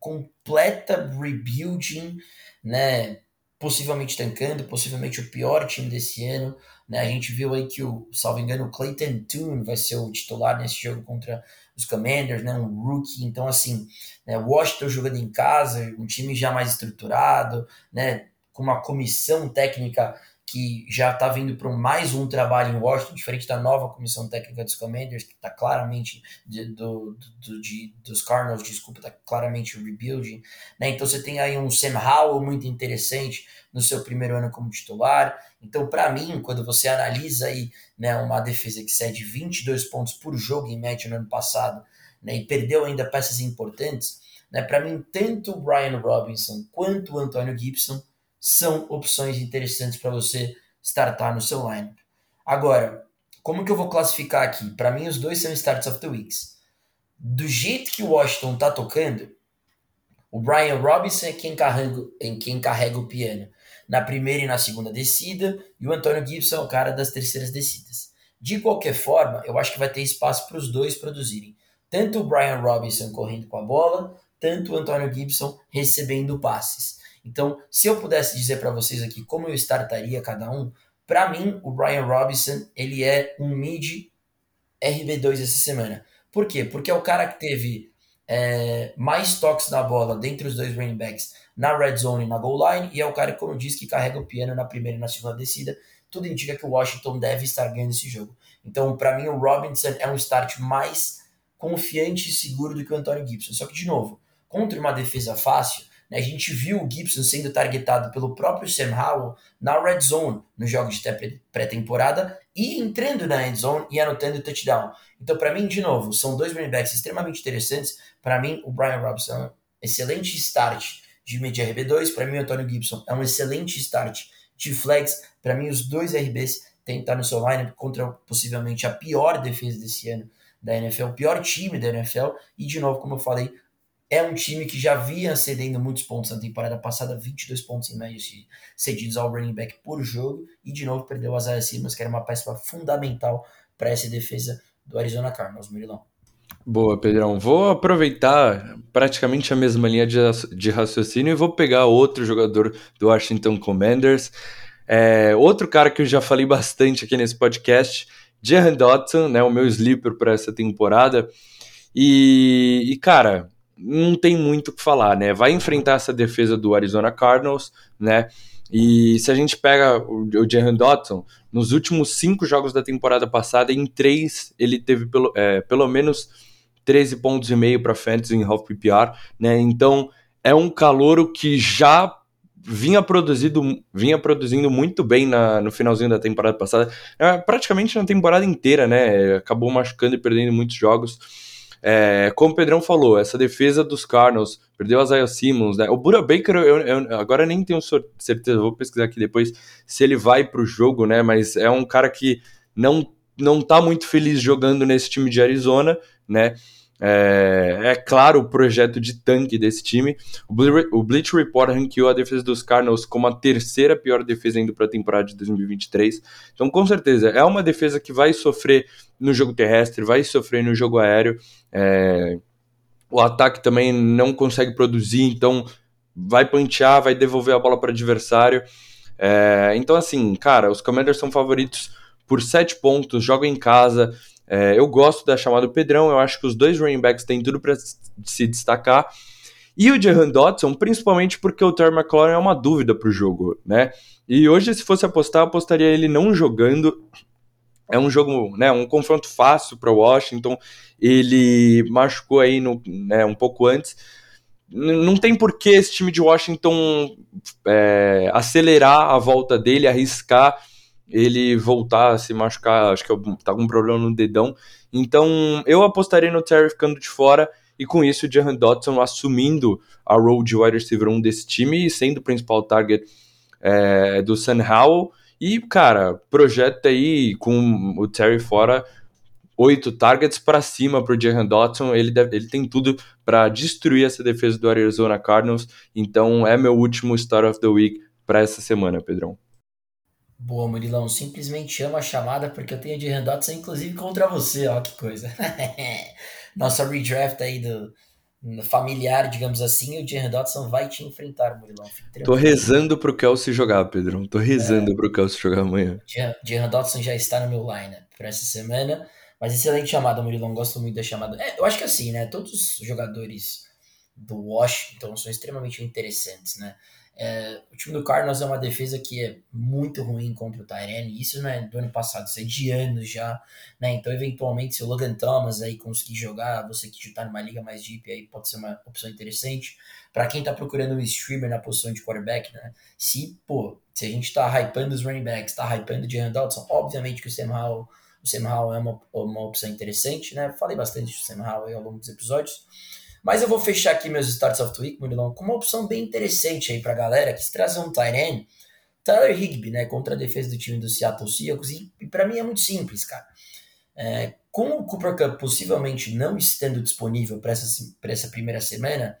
completa rebuilding, né, possivelmente tancando, possivelmente o pior time desse ano, né, a gente viu aí que o, salvo engano, o Clayton Tune vai ser o titular nesse jogo contra os Commanders, né, um rookie, então assim, né, Washington jogando em casa, um time já mais estruturado, né, com uma comissão técnica que já está vindo para mais um trabalho em Washington, diferente da nova comissão técnica dos Commanders, que está claramente de, do, do, de, dos Cardinals, desculpa, está claramente rebuilding. Né? Então você tem aí um Sam Howell muito interessante no seu primeiro ano como titular. Então, para mim, quando você analisa aí né, uma defesa que cede 22 pontos por jogo em média no ano passado né, e perdeu ainda peças importantes, né, para mim, tanto o Brian Robinson quanto o Antônio Gibson são opções interessantes para você startar no seu lineup. Agora, como que eu vou classificar aqui? Para mim, os dois são starts of the weeks. Do jeito que o Washington tá tocando, o Brian Robinson é quem carrega, é quem carrega o piano na primeira e na segunda descida, e o Antônio Gibson é o cara das terceiras descidas. De qualquer forma, eu acho que vai ter espaço para os dois produzirem. Tanto o Brian Robinson correndo com a bola, tanto o Antônio Gibson recebendo passes. Então, se eu pudesse dizer para vocês aqui como eu startaria cada um, para mim, o Brian Robinson, ele é um mid RB2 essa semana. Por quê? Porque é o cara que teve é, mais toques na bola dentre os dois running backs na red zone e na goal line, e é o cara, como eu disse, que carrega o piano na primeira e na segunda descida. Tudo indica que o Washington deve estar ganhando esse jogo. Então, para mim, o Robinson é um start mais confiante e seguro do que o Antônio Gibson. Só que, de novo, contra uma defesa fácil? A gente viu o Gibson sendo targetado pelo próprio Sam Howell na red zone nos jogos de pré-temporada e entrando na end zone e anotando touchdown. Então, para mim, de novo, são dois running backs extremamente interessantes. Para mim, o Brian Robinson é um excelente start de mid RB2. Para mim, o Antônio Gibson é um excelente start de flex. Para mim, os dois RBs têm que estar no seu lineup contra possivelmente a pior defesa desse ano da NFL, o pior time da NFL. E, de novo, como eu falei, é um time que já vinha cedendo muitos pontos na temporada passada, 22 pontos em média cedidos ao running back por jogo, e de novo perdeu o Isaiah Simmons, que era uma peça fundamental para essa defesa do Arizona Cardinals, Murilão. Boa, Pedrão. Vou aproveitar praticamente a mesma linha de, de raciocínio e vou pegar outro jogador do Washington Commanders. É, outro cara que eu já falei bastante aqui nesse podcast, Jahan Dotson, né, o meu sleeper para essa temporada. E, e, cara, não tem muito o que falar, né? Vai enfrentar essa defesa do Arizona Cardinals, né? E se a gente pega o, o Dotson, nos últimos cinco jogos da temporada passada, em três ele teve pelo, é, pelo menos 13 pontos e meio para fantasy em half PPR, né? Então é um calouro que já vinha produzido, vinha produzindo muito bem na, no finalzinho da temporada passada, é, praticamente na temporada inteira, né? Acabou machucando e perdendo muitos jogos. É, como o Pedrão falou, essa defesa dos Cardinals, perdeu a Isaiah Simmons, né? O Buda Baker, eu, eu, agora nem tenho certeza, vou pesquisar aqui depois se ele vai para o jogo, né? Mas é um cara que não, não tá muito feliz jogando nesse time de Arizona, né? É, é, claro o projeto de tanque desse time. O, Bleach Report ranqueou a defesa dos Cardinals como a terceira pior defesa indo para a temporada de 2023. Então, com certeza, é uma defesa que vai sofrer no jogo terrestre, vai sofrer no jogo aéreo. É, o ataque também não consegue produzir, então vai pantear, vai devolver a bola para o adversário. É, então, assim, cara, os Commanders são favoritos por 7 pontos, jogam em casa. É, eu gosto da chamada do Pedrão, eu acho que os dois running backs têm tudo para se destacar. E o Jahan Dotson, principalmente porque o Terry McLaurin é uma dúvida para o jogo, né? E hoje, se fosse apostar, apostaria ele não jogando. É um jogo, né, um confronto fácil para Washington. Ele machucou aí no, né, um pouco antes. Não tem por que esse time de Washington é, acelerar a volta dele, arriscar ele voltar a se machucar, acho que tá com um problema no dedão. Então eu apostaria no Terry ficando de fora e com isso o Jahan Dotson assumindo a role de wide receiver 1 desse time e sendo o principal target é, do Sam Howell. E, cara, projeta aí com o Terry fora oito targets para cima para o Jahan Dotson. Ele, deve, ele tem tudo para destruir essa defesa do Arizona Cardinals. Então é meu último Start of the Week para essa semana, Pedrão. Boa, Murilão. Simplesmente amo a chamada porque eu tenho de Dotson, inclusive contra você, ó, que coisa. Nossa redraft aí do familiar, digamos assim, o Jahan Dotson vai te enfrentar, Murilão. Tô rezando pro Kelsey jogar, Pedrão. Tô rezando é, pro Kelsey jogar amanhã. Jahan Dotson já está no meu line para essa semana. Mas excelente chamada, Murilão. Gosto muito da chamada. É, eu acho que assim, né? Todos os jogadores do Washington são extremamente interessantes, né? É, o time do Cardinals é uma defesa que é muito ruim contra o Tyrene, isso não é do ano passado, isso é de anos já, né? Então, eventualmente, se o Logan Thomas aí conseguir jogar, você que está numa liga mais deep aí pode ser uma opção interessante. Para quem está procurando um streamer na posição de quarterback, né? Se, pô, se a gente está hypando os running backs, está hypando o Jalen Dodson, obviamente que o Sam Howell, o Sam Howell é uma, uma opção interessante, né? Falei bastante do Sam Howell ao longo dos episódios. Mas eu vou fechar aqui meus starts of the week, Murilão, com uma opção bem interessante aí pra galera, que se trazer um Tyrene, Tyler Higby, né, contra a defesa do time do Seattle Seahawks, e, e para mim é muito simples, cara. É, com o Cooper Cup possivelmente não estando disponível para essa, essa primeira semana,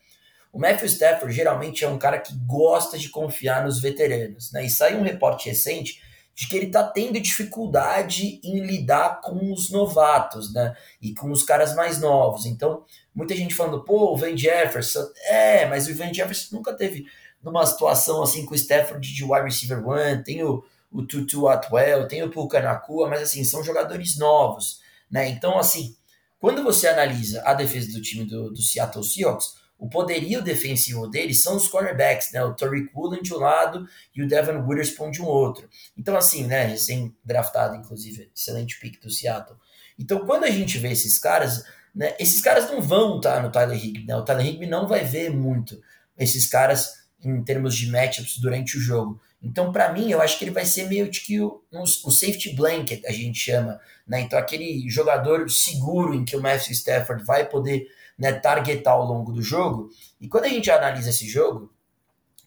o Matthew Stafford geralmente é um cara que gosta de confiar nos veteranos, né? E saiu um reporte recente de que ele está tendo dificuldade em lidar com os novatos, né? E com os caras mais novos. Então, muita gente falando, pô, o Van Jefferson. É, mas o Van Jefferson nunca teve numa situação assim com o Stafford de wide receiver one, tem o, o Tutu Atwell, tem o Puka Nakua, mas assim, são jogadores novos, né? Então, assim, quando você analisa a defesa do time do, do Seattle Seahawks, o poderio defensivo deles são os cornerbacks, né? O Tariq Woolen de um lado e o Devin Witherspoon de um outro. Então, assim, né? Recém-draftado, inclusive, excelente pick do Seattle. Então, quando a gente vê esses caras, né? Esses caras não vão estar tá no Tyler Higby, né? O Tyler Higby não vai ver muito esses caras em termos de matchups durante o jogo. Então, para mim, eu acho que ele vai ser meio que o, o, safety blanket, a gente chama, né? Então, aquele jogador seguro em que o Matthew Stafford vai poder né, targetar ao longo do jogo. E quando a gente analisa esse jogo,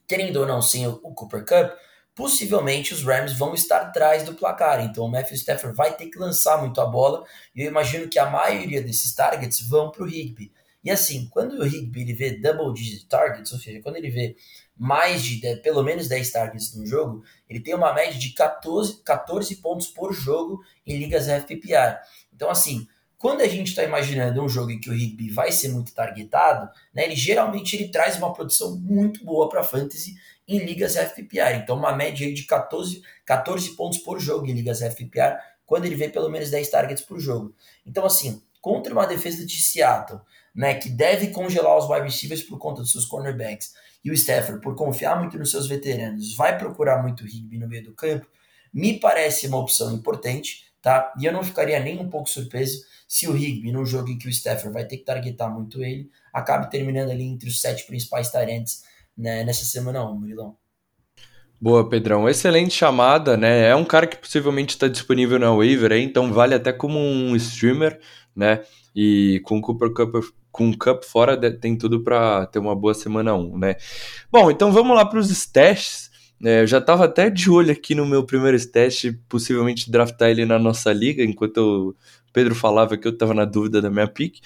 querendo ou não, sem o, Cooper Cup, possivelmente os Rams vão estar atrás do placar. Então o Matthew Stafford vai ter que lançar muito a bola. E eu imagino que a maioria desses targets vão para o Higby. E assim, quando o Higby ele vê double digit targets, ou seja, quando ele vê mais de 10, pelo menos 10 targets no jogo, ele tem uma média de 14, 14 pontos por jogo em ligas FPPR. Então, assim, quando a gente está imaginando um jogo em que o Higby vai ser muito targetado, né, ele geralmente ele traz uma produção muito boa para fantasy em ligas FPR. Então, uma média de 14, 14 pontos por jogo em ligas FPR, quando ele vê pelo menos 10 targets por jogo. Então, assim, contra uma defesa de Seattle, né, que deve congelar os wide receivers por conta dos seus cornerbacks, e o Stafford, por confiar muito nos seus veteranos, vai procurar muito o Higby no meio do campo, me parece uma opção importante, tá? E eu não ficaria nem um pouco surpreso se o Higby, num jogo em que o Stafford vai ter que targetar muito ele, acabe terminando ali entre os sete principais tarentes né, nessa semana 1, Murilão. Boa, Pedrão. Excelente chamada, né? É um cara que possivelmente está disponível na waiver aí, então vale até como um streamer, né? E com o Cooper Cup, com o Cup fora tem tudo para ter uma boa semana 1, né? Bom, então vamos lá para os stats. É, eu já estava até de olho aqui no meu primeiro teste, possivelmente draftar ele na nossa liga, enquanto eu Pedro falava que eu tava na dúvida da minha pick.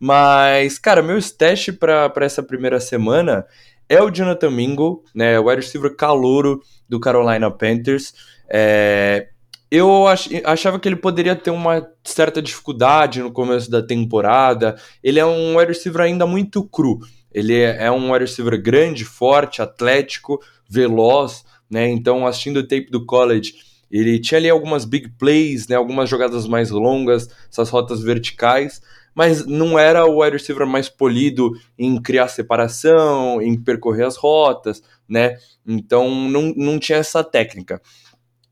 Mas, cara, meu stash para essa primeira semana é o Jonathan Mingo, né, o wide receiver calouro do Carolina Panthers. É, eu ach, achava que ele poderia ter uma certa dificuldade no começo da temporada. Ele é um wide receiver ainda muito cru. Ele é, é um wide receiver grande, forte, atlético, veloz, né? Então, assistindo o tape do college, ele tinha ali algumas big plays, né, algumas jogadas mais longas, essas rotas verticais, mas não era o wide receiver mais polido em criar separação, em percorrer as rotas, né? Então não, não tinha essa técnica.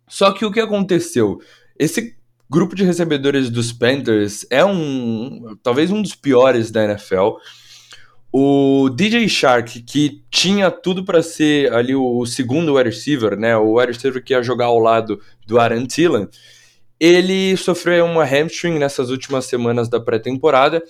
Só que o que aconteceu? Esse grupo de recebedores dos Panthers é um talvez um dos piores da NFL. O DJ Shark, que tinha tudo para ser ali o, o, segundo wide receiver, né, o wide receiver que ia jogar ao lado do Aaron Tillan, ele sofreu uma hamstring nessas últimas semanas da pré-temporada.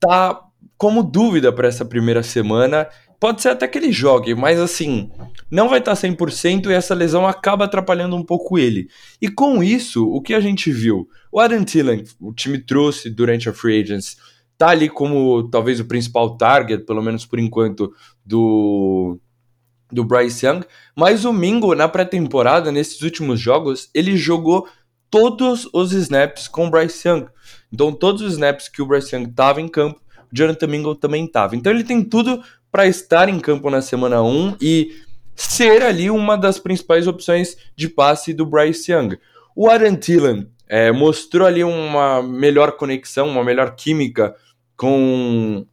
Tá como dúvida para essa primeira semana. Pode ser até que ele jogue, mas assim, não vai estar tá 100% e essa lesão acaba atrapalhando um pouco ele. E com isso, o que a gente viu? O Aaron Tillan, o time trouxe durante a Free Agents, tá ali como talvez o principal target, pelo menos por enquanto, do, do Bryce Young. Mas o Mingo, na pré-temporada, nesses últimos jogos, ele jogou todos os snaps com o Bryce Young. Então, todos os snaps que o Bryce Young estava em campo, o Jonathan Mingo também estava. Então, ele tem tudo para estar em campo na semana 1 e ser ali uma das principais opções de passe do Bryce Young. O Aaron Tillan é, mostrou ali uma melhor conexão, uma melhor química com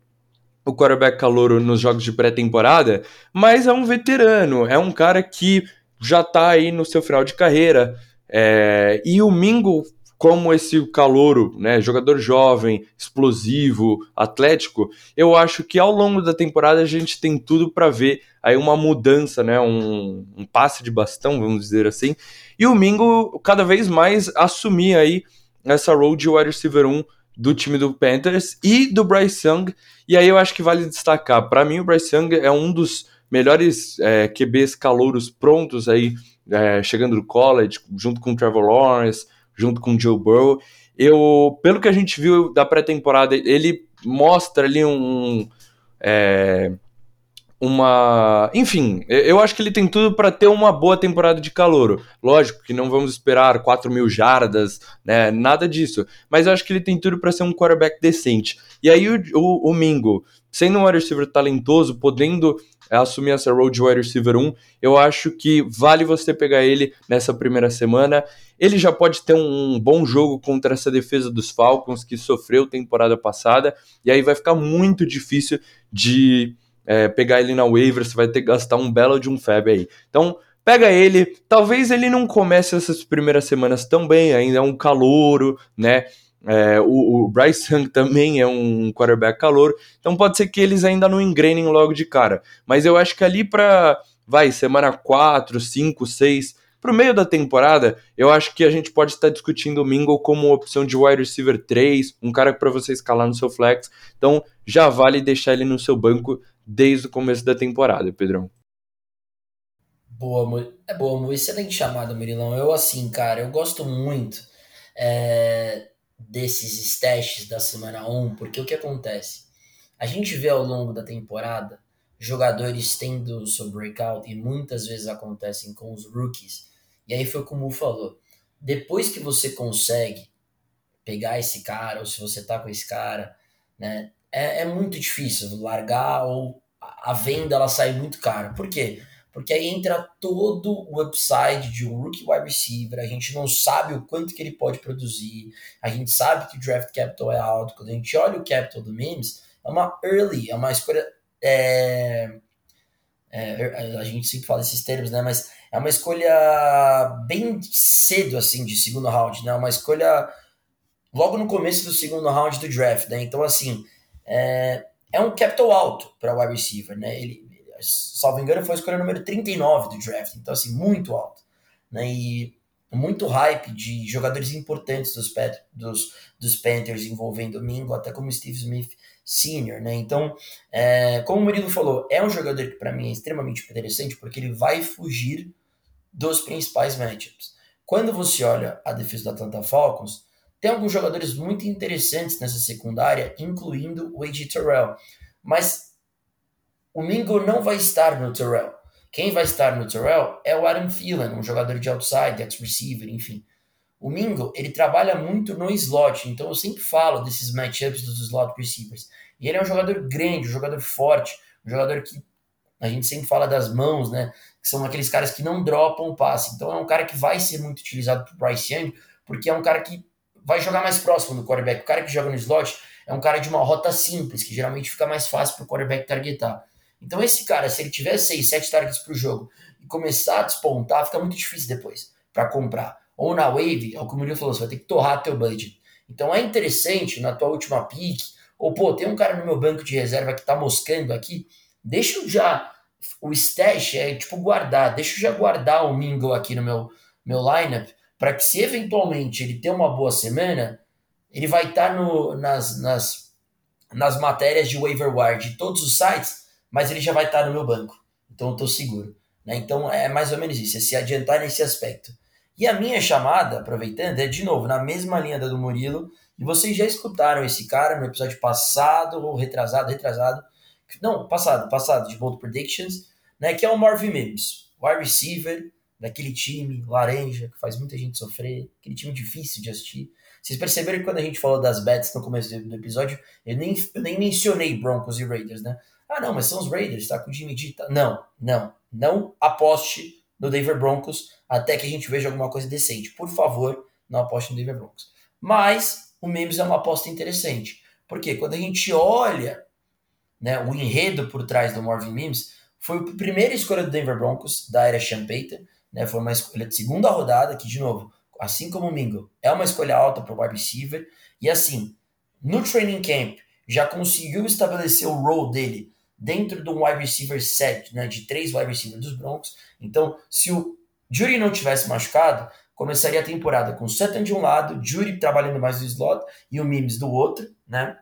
o quarterback calouro nos jogos de pré-temporada, mas é um veterano, é um cara que já tá aí no seu final de carreira. É, e o Mingo, como esse calouro, né, jogador jovem, explosivo, atlético, eu acho que ao longo da temporada a gente tem tudo para ver aí uma mudança, né, um, um, passe de bastão, vamos dizer assim, e o Mingo cada vez mais assumir aí essa role de wide receiver 1 do time do Panthers e do Bryce Young, e aí eu acho que vale destacar, para mim o Bryce Young é um dos melhores é, QBs calouros prontos aí, é, chegando do college, junto com o Trevor Lawrence, junto com o Joe Burrow. Eu, pelo que a gente viu da pré-temporada, ele mostra ali um. É, uma. Enfim, eu acho que ele tem tudo para ter uma boa temporada de calor. Lógico que não vamos esperar 4 mil jardas, né? Nada disso. Mas eu acho que ele tem tudo para ser um quarterback decente. E aí o, o, o Mingo, sendo um wide receiver talentoso, podendo é, assumir essa role de wide receiver 1, eu acho que vale você pegar ele nessa primeira semana. Ele já pode ter um bom jogo contra essa defesa dos Falcons que sofreu temporada passada, e aí vai ficar muito difícil de é, pegar ele na waiver, você vai ter que gastar um belo de um fab aí. Então, pega ele. Talvez ele não comece essas primeiras semanas tão bem, ainda é um calouro, né? É, o, o, Bryce Young também é um quarterback calor, então pode ser que eles ainda não engrenem logo de cara. Mas eu acho que ali para, vai, semana 4, 5, 6, para o meio da temporada, eu acho que a gente pode estar discutindo o Mingle como opção de wide receiver 3, um cara para você escalar no seu flex. Então já vale deixar ele no seu banco desde o começo da temporada, Pedrão. Boa, é boa, excelente chamada, Murilão. Eu, assim, cara, eu gosto muito é, desses stashes da semana 1, porque o que acontece? A gente vê ao longo da temporada jogadores tendo seu breakout e muitas vezes acontecem com os rookies. E aí foi como o falou. Depois que você consegue pegar esse cara, ou se você tá com esse cara, né, é, é muito difícil largar ou a venda ela sai muito cara. Por quê? Porque aí entra todo o upside de um rookie wide receiver, a gente não sabe o quanto que ele pode produzir, a gente sabe que o draft capital é alto, quando a gente olha o capital do Mims, é uma early, é uma escolha. É, é, a gente sempre fala esses termos, né? Mas é uma escolha bem cedo, assim, de segundo round, né? Uma escolha logo no começo do segundo round do draft, né? Então, assim, é, é um capital alto para wide receiver, né? Ele, salvo engano, foi a escolha número 39 do draft, então assim, muito alto, né? E muito hype de jogadores importantes dos, dos, dos Panthers envolvendo o Mingo, até como Steve Smith Sr., né? Então, é, como o Murilo falou, é um jogador que para mim é extremamente interessante porque ele vai fugir dos principais matchups. Quando você olha a defesa do Atlanta Falcons, tem alguns jogadores muito interessantes nessa secundária, incluindo o AJ Terrell. Mas o Mingo não vai estar no Terrell. Quem vai estar no Terrell é o Adam Thielen, um jogador de outside, ex-receiver, enfim. O Mingo, ele trabalha muito no slot, então eu sempre falo desses matchups dos slot receivers. E ele é um jogador grande, um jogador forte, um jogador que a gente sempre fala das mãos, né? Que são aqueles caras que não dropam o passe. Então é um cara que vai ser muito utilizado por Bryce Young, porque é um cara que vai jogar mais próximo do quarterback. O cara que joga no slot é um cara de uma rota simples, que geralmente fica mais fácil para o quarterback targetar. Então, esse cara, se ele tiver 6, 7 targets para o jogo e começar a despontar, fica muito difícil depois para comprar. Ou na wave, é o que o Murilo falou, você vai ter que torrar teu budget. Então, é interessante na tua última pick, ou pô, tem um cara no meu banco de reserva que tá moscando aqui, deixa eu já. O stash é tipo guardar, deixa eu já guardar o Mingle aqui no meu, meu lineup para que se eventualmente ele ter uma boa semana, ele vai estar tá nas, nas, nas matérias de waiver wire de todos os sites, mas ele já vai estar tá no meu banco. Então eu estou seguro. Né? Então é mais ou menos isso, é se adiantar nesse aspecto. E a minha chamada, aproveitando, é de novo na mesma linha da do Murilo, e vocês já escutaram esse cara no episódio passado, ou retrasado, retrasado, não, passado, passado, de Bold Predictions, né, que é o Marvin Mims, wide receiver, daquele time laranja que faz muita gente sofrer, aquele time difícil de assistir. Vocês perceberam que quando a gente falou das bets no começo do episódio, eu nem, eu nem mencionei Broncos e Raiders, né? Ah, não, mas são os Raiders, tá com o Jimmy G. Não, não, não aposte no Denver Broncos até que a gente veja alguma coisa decente. Por favor, não aposte no Denver Broncos. Mas o Memes é uma aposta interessante, porque quando a gente olha né, o enredo por trás do Marvin Mims, foi a primeira escolha do Denver Broncos, da era Payton, né, foi uma escolha de segunda rodada, que, de novo, assim como o Mingo, é uma escolha alta para o wide receiver, e assim, no training camp, já conseguiu estabelecer o role dele dentro de um wide receiver set, né, de três wide receivers dos Broncos. Então, se o Jury não tivesse machucado, começaria a temporada com o Sutton de um lado, Jury trabalhando mais no slot e o Mims do outro, né?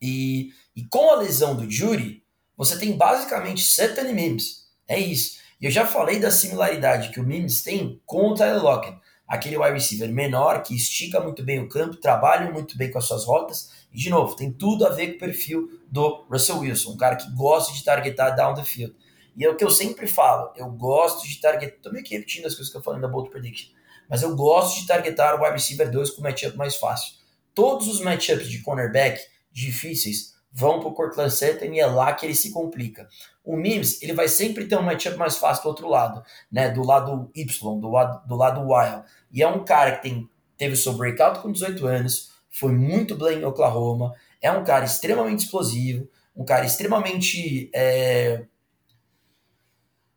E, e com a lesão do Jury, você tem basicamente Sutton e Mims. É isso. E eu já falei da similaridade que o Mims tem com o Tyler Lockett. Aquele wide receiver menor que estica muito bem o campo, trabalha muito bem com as suas rotas. E, de novo, tem tudo a ver com o perfil do Russell Wilson, um cara que gosta de targetar down the field. E é o que eu sempre falo, eu gosto de targetar, tô meio que repetindo as coisas que eu falei da Bolt Prediction, mas eu gosto de targetar o wide receiver 2 com o matchup mais fácil. Todos os matchups de cornerback difíceis vão para o Cortland Sutton e é lá que ele se complica. O Mims, ele vai sempre ter um matchup mais fácil do outro lado, né? Do lado Y, do lado, do lado Wild. E é um cara que tem, teve seu breakout com 18 anos, foi muito bem em Oklahoma, é um cara extremamente explosivo, um cara extremamente é,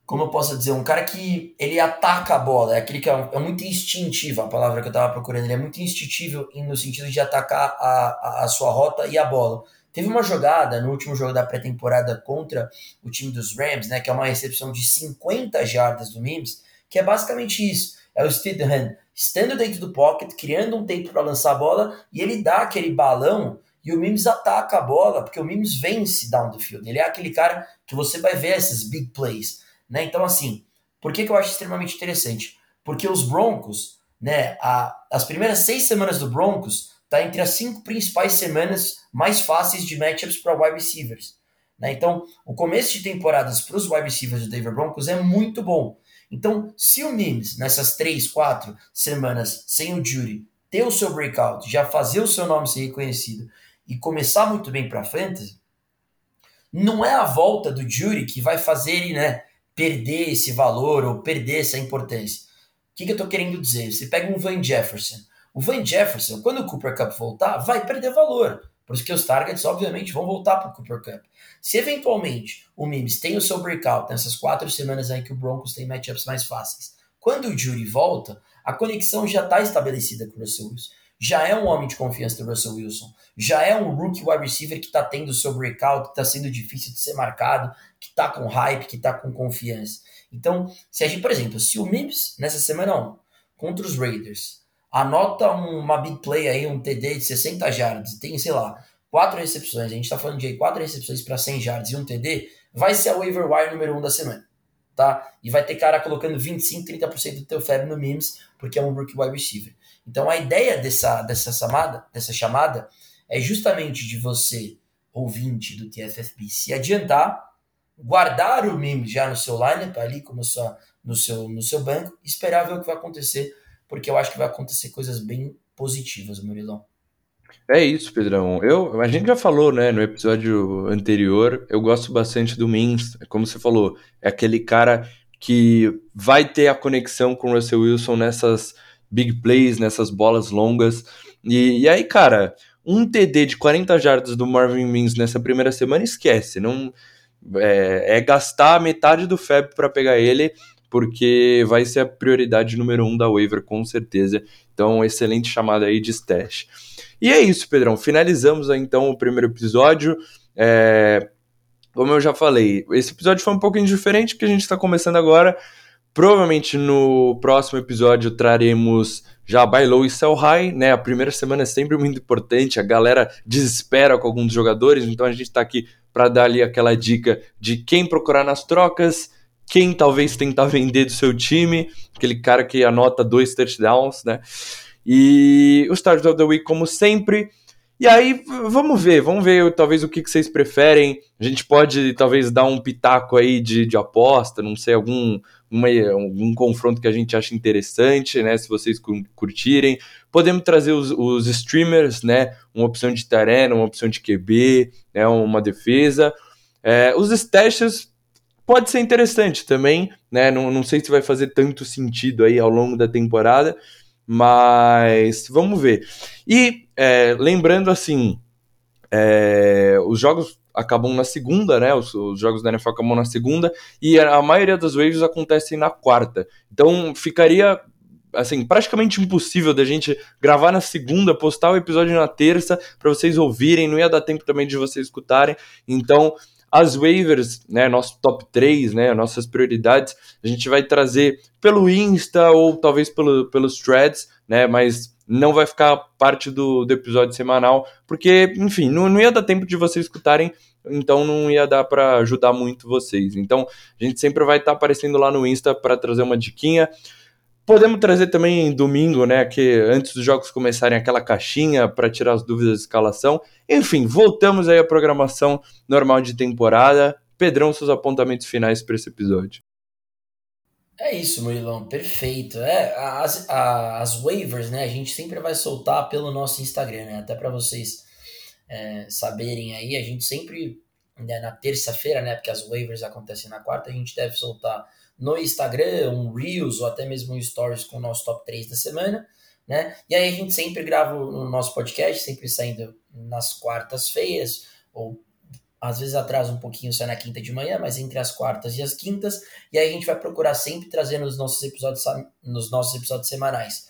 como eu posso dizer, um cara que ele ataca a bola, é aquele que é, é muito instintivo, a palavra que eu estava procurando, ele é muito instintivo no sentido de atacar a, a, a, sua rota e a bola. Teve uma jogada no último jogo da pré-temporada contra o time dos Rams, né, que é uma recepção de 50 jardas do Mims, que é basicamente isso. É o Stidham estando dentro do pocket, criando um tempo para lançar a bola, e ele dá aquele balão e o Mims ataca a bola, porque o Mims vence down the field. Ele é aquele cara que você vai ver esses big plays né? Então, assim, por que, que eu acho extremamente interessante? Porque os Broncos, né, a, as primeiras seis semanas do Broncos tá entre as cinco principais semanas mais fáceis de matchups para wide receivers. Né? Então, o começo de temporadas para os wide receivers do Denver Broncos é muito bom. Então, se o Mims, nessas três, quatro semanas sem o Judy, ter o seu breakout, já fazer o seu nome ser reconhecido e começar muito bem para fantasy, não é a volta do Judy que vai fazer ele, né, perder esse valor ou perder essa importância. O que, que eu estou querendo dizer? Você pega um Van Jefferson. O Van Jefferson, quando o Cooper Cup voltar, vai perder valor. Por isso que os targets, obviamente, vão voltar para o Cooper Cup. Se eventualmente o Mims tem o seu breakout nessas quatro semanas aí que o Broncos tem matchups mais fáceis, quando o Jury volta, a conexão já está estabelecida com o Russell Wilson já é um homem de confiança do Russell Wilson, já é um rookie wide receiver que está tendo o seu breakout, que está sendo difícil de ser marcado, que está com hype, que está com confiança. Então, se a gente, por exemplo, se o Mims nessa semana 1 contra os Raiders anota uma big play aí, um TD de 60 jardas, tem, sei lá, quatro recepções, a gente está falando de quatro recepções para 100 jardas e um TD, vai ser a waiver wire número 1 um da semana. Tá? E vai ter cara colocando 25, 30% do teu FAB no Mims, porque é um rookie wide receiver. Então a ideia dessa, dessa, chamada, dessa chamada é justamente de você, ouvinte do TFFB, se adiantar, guardar o meme já no seu lineup, ali como sua, no, seu, no seu banco, esperar ver o que vai acontecer, porque eu acho que vai acontecer coisas bem positivas, Murilão. É isso, Pedrão. Eu, a gente já falou, né, no episódio anterior, eu gosto bastante do Mins, como você falou, é aquele cara que vai ter a conexão com o Russell Wilson nessas big plays, nessas bolas longas. E, e aí, cara, um TD de 40 jardas do Marvin Mims nessa primeira semana, esquece. Não é, é gastar metade do FAB para pegar ele, porque vai ser a prioridade número um da waiver, com certeza. Então, excelente chamada aí de stash. E é isso, Pedrão. Finalizamos então o primeiro episódio. É, como eu já falei, esse episódio foi um pouquinho diferente, porque a gente está começando agora. Provavelmente no próximo episódio traremos já buy e sell high, né? A primeira semana é sempre muito importante, a galera desespera com alguns jogadores, então a gente está aqui para dar ali aquela dica de quem procurar nas trocas, quem talvez tentar vender do seu time, aquele cara que anota dois touchdowns, né? E o Start of the Week, como sempre, e aí, vamos ver, vamos ver talvez o que, que vocês preferem. A gente pode talvez dar um pitaco aí de, de aposta, não sei, algum, uma, algum confronto que a gente acha interessante, né? Se vocês curtirem. Podemos trazer os, os streamers, né? Uma opção de Tarena, uma opção de QB, né? uma defesa. É, os stashes pode ser interessante também, né? Não, não sei se vai fazer tanto sentido aí ao longo da temporada, mas vamos ver. E é, lembrando assim, é, os jogos acabam na segunda, né? Os, os, jogos da NFL acabam na segunda e a maioria das waivers acontecem na quarta. Então ficaria assim, praticamente impossível da gente gravar na segunda, postar o episódio na terça para vocês ouvirem, não ia dar tempo também de vocês escutarem. Então, as waivers, né, nosso top 3, né, nossas prioridades, a gente vai trazer pelo Insta ou talvez pelo, pelos threads, né, mas não vai ficar parte do, do episódio semanal, porque, enfim, não, não ia dar tempo de vocês escutarem, então não ia dar para ajudar muito vocês. Então, a gente sempre vai estar tá aparecendo lá no Insta para trazer uma diquinha. Podemos trazer também domingo, né? Que antes dos jogos começarem aquela caixinha para tirar as dúvidas de escalação. Enfim, voltamos aí à programação normal de temporada. Pedrão, seus apontamentos finais para esse episódio. É isso, Murilão, perfeito. É, as, as waivers, né? A gente sempre vai soltar pelo nosso Instagram, né? Até para vocês é, saberem aí, a gente sempre, né, na terça-feira, né? Porque as waivers acontecem na quarta, a gente deve soltar no Instagram, um Reels ou até mesmo um Stories com o nosso top 3 da semana, né? E aí a gente sempre grava o nosso podcast, sempre saindo nas quartas-feiras, ou às vezes atrasa um pouquinho, sai na quinta de manhã, mas entre as quartas e as quintas, e aí a gente vai procurar sempre trazer nos nossos episódios, nos nossos episódios semanais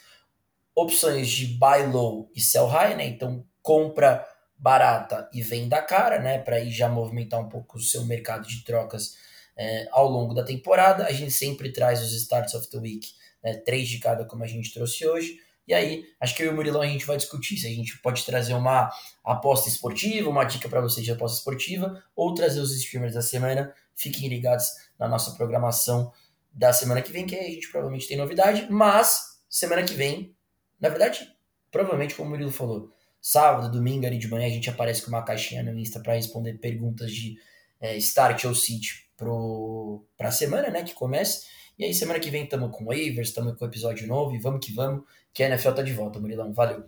opções de buy low e sell high, né? Então compra barata e venda cara, né? Para ir já movimentar um pouco o seu mercado de trocas é, ao longo da temporada. A gente sempre traz os starts of the week, né, três de cada, como a gente trouxe hoje. E aí, acho que eu e o Murilão a gente vai discutir se a gente pode trazer uma aposta esportiva, uma dica para vocês de aposta esportiva, ou trazer os streamers da semana. Fiquem ligados na nossa programação da semana que vem, que aí a gente provavelmente tem novidade, mas semana que vem, na verdade, provavelmente, como o Murilo falou, sábado, domingo ali de manhã, a gente aparece com uma caixinha no Insta para responder perguntas de é, start ou sit para a semana, né, que começa. E aí, semana que vem estamos com waivers, estamos com episódio novo e vamos que vamos, que a NFL tá de volta, Murilão. Valeu.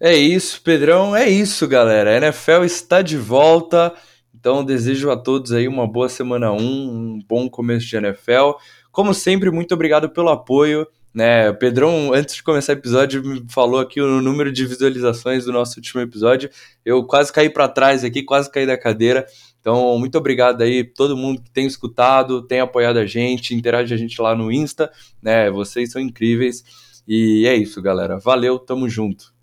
É isso, Pedrão. É isso, galera. A NFL está de volta. Então, desejo a todos aí uma boa semana 1, um bom começo de NFL. Como sempre, muito obrigado pelo apoio. Né, o Pedrão, antes de começar o episódio, me falou aqui o número de visualizações do nosso último episódio. Eu quase caí para trás aqui, quase caí da cadeira. Então, muito obrigado aí todo mundo que tem escutado, tem apoiado a gente, interage a gente lá no Insta, né? Vocês são incríveis. E é isso, galera. Valeu, tamo junto.